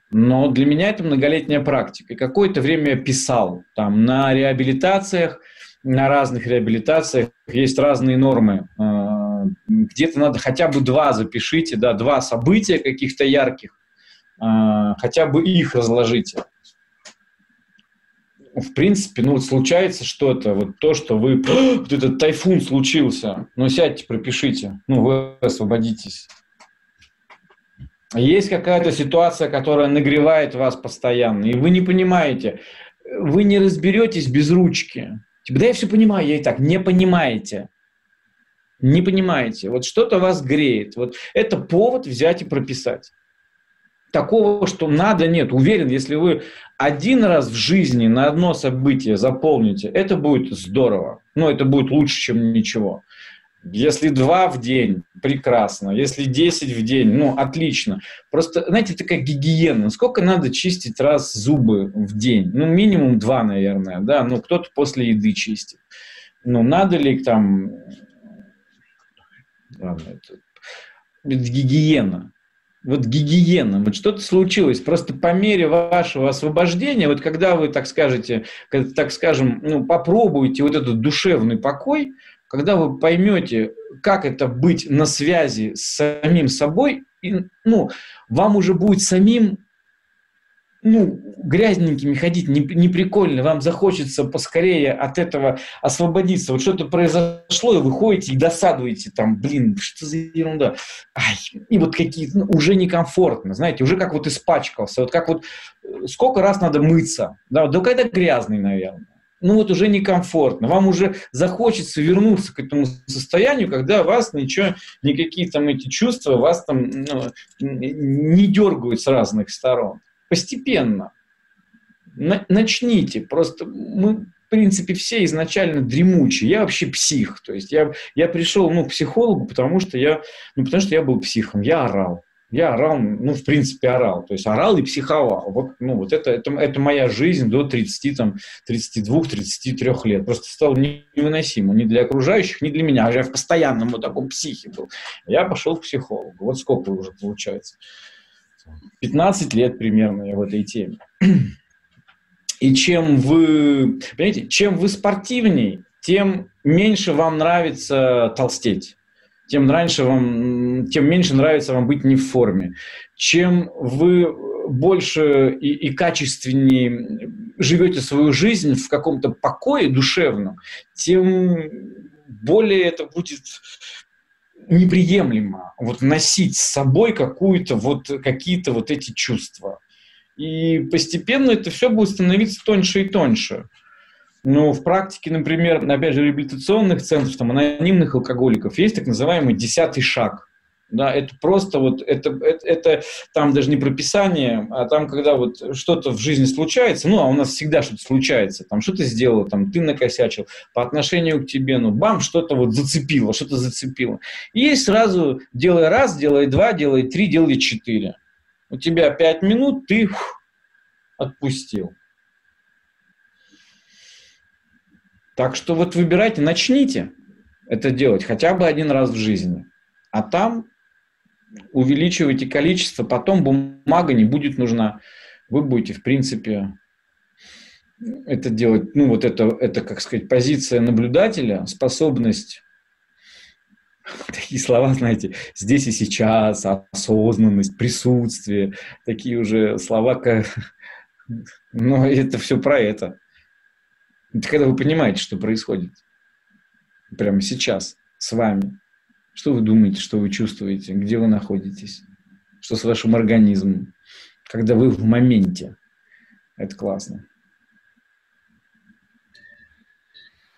Но для меня это многолетняя практика. И какое-то время я писал там на реабилитациях, на разных реабилитациях есть разные нормы. Э, где-то надо хотя бы два запишите, да, два события каких-то ярких, э, хотя бы их разложите в принципе, ну вот случается что-то, вот то, что вы, [gasps] вот этот тайфун случился, ну сядьте, пропишите, ну вы освободитесь. Есть какая-то ситуация, которая нагревает вас постоянно, и вы не понимаете, вы не разберетесь без ручки. Типа, да я все понимаю, я и так. Не понимаете. Не понимаете. Вот что-то вас греет. Вот это повод взять и прописать такого, что надо, нет. Уверен, если вы один раз в жизни на одно событие заполните, это будет здорово. Ну, это будет лучше, чем ничего. Если два в день, прекрасно. Если десять в день, ну, отлично. Просто, знаете, такая гигиена. Сколько надо чистить раз зубы в день? Ну, минимум два, наверное, да. Ну, кто-то после еды чистит. Ну, надо ли там... Это... это гигиена. Вот гигиена, вот что-то случилось. Просто по мере вашего освобождения, вот когда вы, так скажете, так скажем, ну, попробуете вот этот душевный покой, когда вы поймете, как это быть на связи с самим собой, и, ну, вам уже будет самим ну, грязненькими ходить не, не прикольно, вам захочется поскорее от этого освободиться. Вот что-то произошло, и вы ходите и досадуете, там, блин, что за ерунда. Ай, и вот какие-то, ну, уже некомфортно, знаете, уже как вот испачкался, вот как вот, э, сколько раз надо мыться, да, да когда грязный, наверное. Ну вот уже некомфортно, вам уже захочется вернуться к этому состоянию, когда вас ничего, никакие там эти чувства вас там ну, не дергают с разных сторон постепенно. Начните. Просто мы, в принципе, все изначально дремучие. Я вообще псих. То есть я, я пришел ну, к психологу, потому что я, ну, потому что я был психом. Я орал. Я орал, ну, в принципе, орал. То есть орал и психовал. Вот, ну, вот это, это, это моя жизнь до 30, там, 32-33 лет. Просто стало невыносимо ни для окружающих, ни для меня. Я в постоянном вот таком психе был. Я пошел к психологу. Вот сколько уже получается. 15 лет примерно я в этой теме. [clears throat] И чем вы, понимаете, чем вы спортивней, тем меньше вам нравится толстеть. Тем, раньше вам, тем меньше нравится вам быть не в форме. Чем вы больше и, и качественнее живете свою жизнь в каком-то покое душевном, тем более это будет неприемлемо вот носить с собой какую-то вот какие-то вот эти чувства. И постепенно это все будет становиться тоньше и тоньше. Но в практике, например, опять же, реабилитационных центров, там, анонимных алкоголиков, есть так называемый десятый шаг. Да, это просто вот, это, это, это там даже не прописание, а там, когда вот что-то в жизни случается, ну, а у нас всегда что-то случается, там, что ты сделал, там, ты накосячил по отношению к тебе, ну, бам, что-то вот зацепило, что-то зацепило. И сразу, делай раз, делай два, делай три, делай четыре. У тебя пять минут, ты фух, отпустил. Так что вот выбирайте, начните это делать хотя бы один раз в жизни. А там увеличивайте количество, потом бумага не будет нужна. Вы будете, в принципе, это делать, ну вот это, это, как сказать, позиция наблюдателя, способность [laughs] такие слова, знаете, здесь и сейчас, осознанность, присутствие, такие уже слова, как... [laughs] но это все про это. Это когда вы понимаете, что происходит прямо сейчас с вами. Что вы думаете, что вы чувствуете, где вы находитесь, что с вашим организмом, когда вы в моменте. Это классно.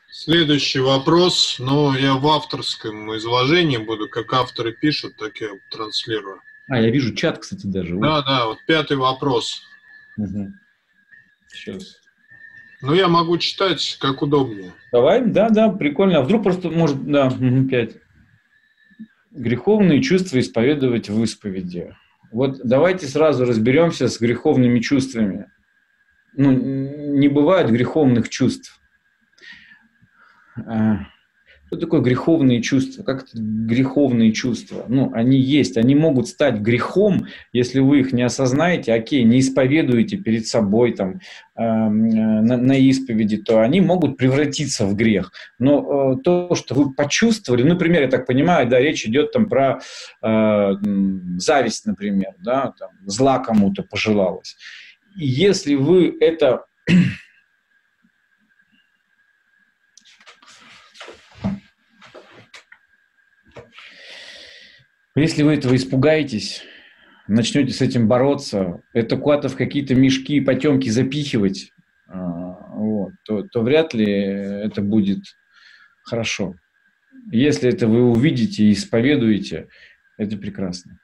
Следующий вопрос, но я в авторском изложении буду, как авторы пишут, так я транслирую. А, я вижу чат, кстати, даже. Да, да, вот пятый вопрос. Угу. Сейчас. Ну, я могу читать, как удобнее. Давай, да, да, прикольно. А вдруг просто, может, да, пять греховные чувства исповедовать в исповеди. Вот давайте сразу разберемся с греховными чувствами. ну, не бывает греховных чувств. Что такое греховные чувства? Как это греховные чувства? Ну, они есть, они могут стать грехом, если вы их не осознаете, окей, не исповедуете перед собой там, э, на, на исповеди, то они могут превратиться в грех. Но э, то, что вы почувствовали, ну, например, я так понимаю, да, речь идет там про э, зависть, например, да, там, зла кому-то пожелалось. И если вы это Если вы этого испугаетесь, начнете с этим бороться, это куда-то в какие-то мешки и потемки запихивать, а, вот, то, то вряд ли это будет хорошо. Если это вы увидите и исповедуете, это прекрасно.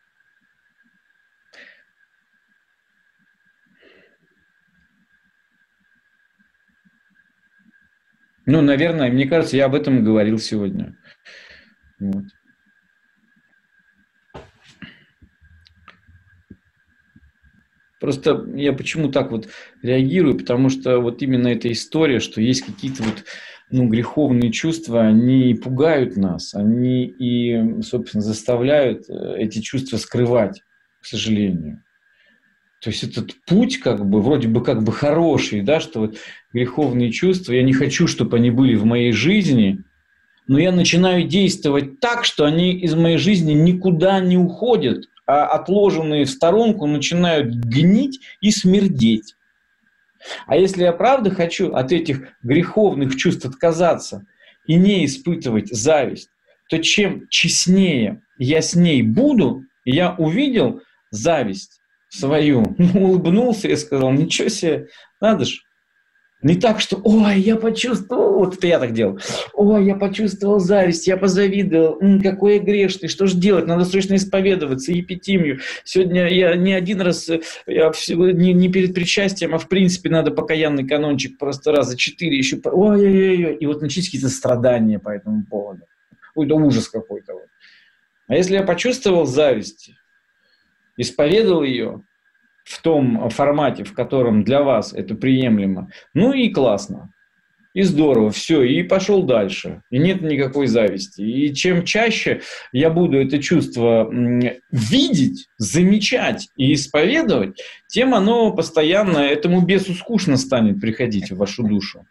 Ну, наверное, мне кажется, я об этом говорил сегодня. Вот. Просто я почему так вот реагирую, потому что вот именно эта история, что есть какие-то вот ну, греховные чувства, они пугают нас, они и, собственно, заставляют э, эти чувства скрывать, к сожалению. То есть этот путь как бы вроде бы как бы хороший, да, что вот греховные чувства, я не хочу, чтобы они были в моей жизни, но я начинаю действовать так, что они из моей жизни никуда не уходят, отложенные в сторонку начинают гнить и смердеть. А если я правда хочу от этих греховных чувств отказаться и не испытывать зависть, то чем честнее я с ней буду, я увидел зависть свою, [laughs] улыбнулся и сказал, ничего себе, надо же, не так, что «Ой, я почувствовал...» Вот это я так делал. «Ой, я почувствовал зависть, я позавидовал. М, какой я грешный, что же делать? Надо срочно исповедоваться, епитимию. Сегодня я не один раз, э, я не, не перед причастием, а в принципе надо покаянный канончик просто раза четыре еще. Ой-ой-ой. И вот начались какие-то страдания по этому поводу. Ой, да ужас какой-то. Вот. А если я почувствовал зависть, исповедовал ее, в том формате, в котором для вас это приемлемо, ну и классно. И здорово, все, и пошел дальше. И нет никакой зависти. И чем чаще я буду это чувство видеть, замечать и исповедовать, тем оно постоянно, этому бесу скучно станет приходить в вашу душу.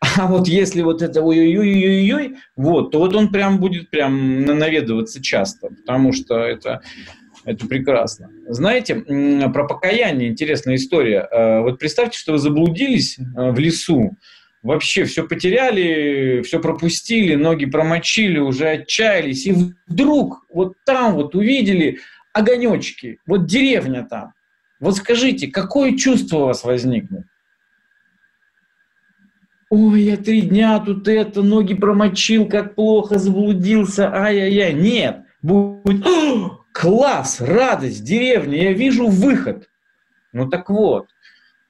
А вот если вот это ой-ой-ой-ой-ой, вот, то вот он прям будет прям наведываться часто, потому что это это прекрасно. Знаете, про покаяние интересная история. Э, вот представьте, что вы заблудились э, в лесу, вообще все потеряли, все пропустили, ноги промочили, уже отчаялись, и вдруг вот там вот увидели огонечки, вот деревня там. Вот скажите, какое чувство у вас возникнет? Ой, я три дня тут это, ноги промочил, как плохо заблудился, ай-яй-яй. Нет, будет, класс, радость, деревня, я вижу выход. Ну так вот,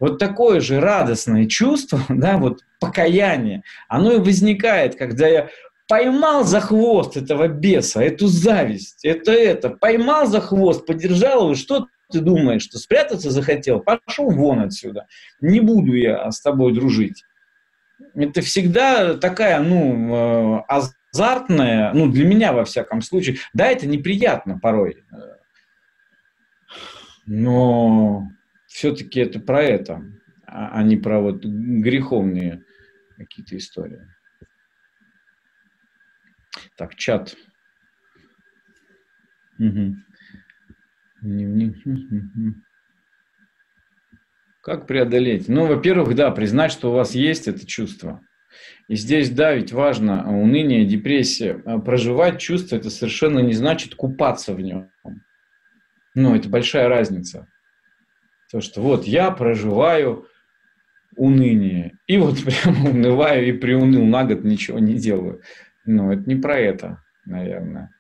вот такое же радостное чувство, [laughs] да, вот покаяние, оно и возникает, когда я поймал за хвост этого беса, эту зависть, это это, поймал за хвост, подержал его, что ты думаешь, что спрятаться захотел? Пошел вон отсюда, не буду я с тобой дружить. Это всегда такая, ну, э, азартное, ну, для меня, во всяком случае, да, это неприятно порой, но все-таки это про это, а, а не про вот греховные какие-то истории. Так, чат. Угу. Как преодолеть? Ну, во-первых, да, признать, что у вас есть это чувство. И здесь, да, ведь важно, а, уныние, депрессия. А, проживать чувство – это совершенно не значит купаться в нем. Ну, это большая разница. То, что вот я проживаю уныние, и вот [laughs] прямо унываю и приуныл на год, ничего не делаю. Ну, это не про это, наверное.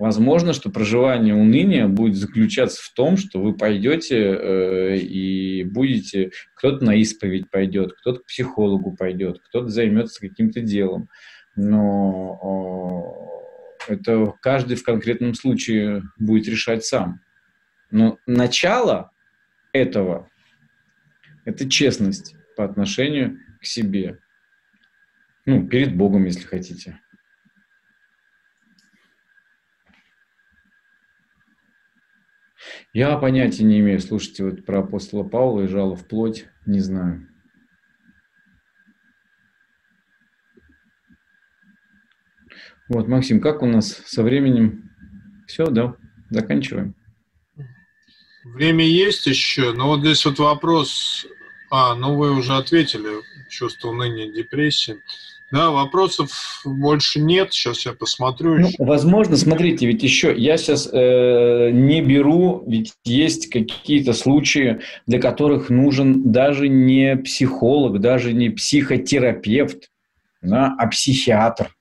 Возможно, что проживание уныния будет заключаться в том, что вы пойдете э, и будете, кто-то на исповедь пойдет, кто-то к психологу пойдет, кто-то займется каким-то делом. Но э, это каждый в конкретном случае будет решать сам. Но начало этого Это честность по отношению к себе. Ну, перед Богом, если хотите. Я понятия не имею. Слушайте, вот про апостола Павла и жало в плоть не знаю. Вот, Максим, как у нас со временем? Все, да, заканчиваем. Время есть еще, но вот здесь вот вопрос. А, ну вы уже ответили, чувство уныния, депрессии. Да, вопросов больше нет. Сейчас я посмотрю. Ну, возможно, смотрите, ведь еще я сейчас э, не беру, ведь есть какие-то случаи, для которых нужен даже не психолог, даже не психотерапевт, да, а психиатр.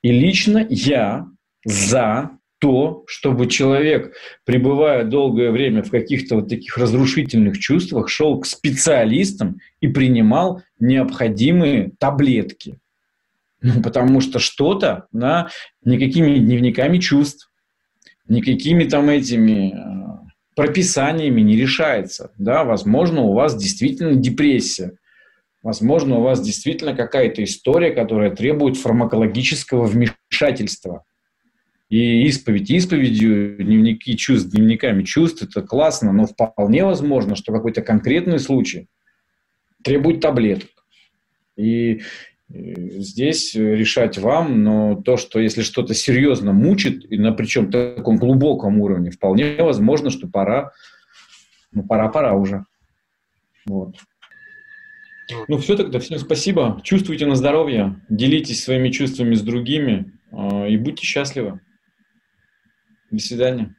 И лично я за то, чтобы человек, пребывая долгое время в каких-то вот таких разрушительных чувствах, шел к специалистам и принимал необходимые таблетки. Ну, потому что что-то да, никакими дневниками чувств, никакими там этими э, прописаниями не решается. Да? Возможно, у вас действительно депрессия. Возможно, у вас действительно какая-то история, которая требует фармакологического вмешательства. И исповедь исповедью, дневники чувств, дневниками чувств, это классно, но вполне возможно, что какой-то конкретный случай требует таблеток. И здесь решать вам, но то, что если что-то серьезно мучит, и на причем таком глубоком уровне, вполне возможно, что пора, ну, пора-пора уже. Вот. Ну, все тогда, всем спасибо. Чувствуйте на здоровье, делитесь своими чувствами с другими э, и будьте счастливы. До свидания.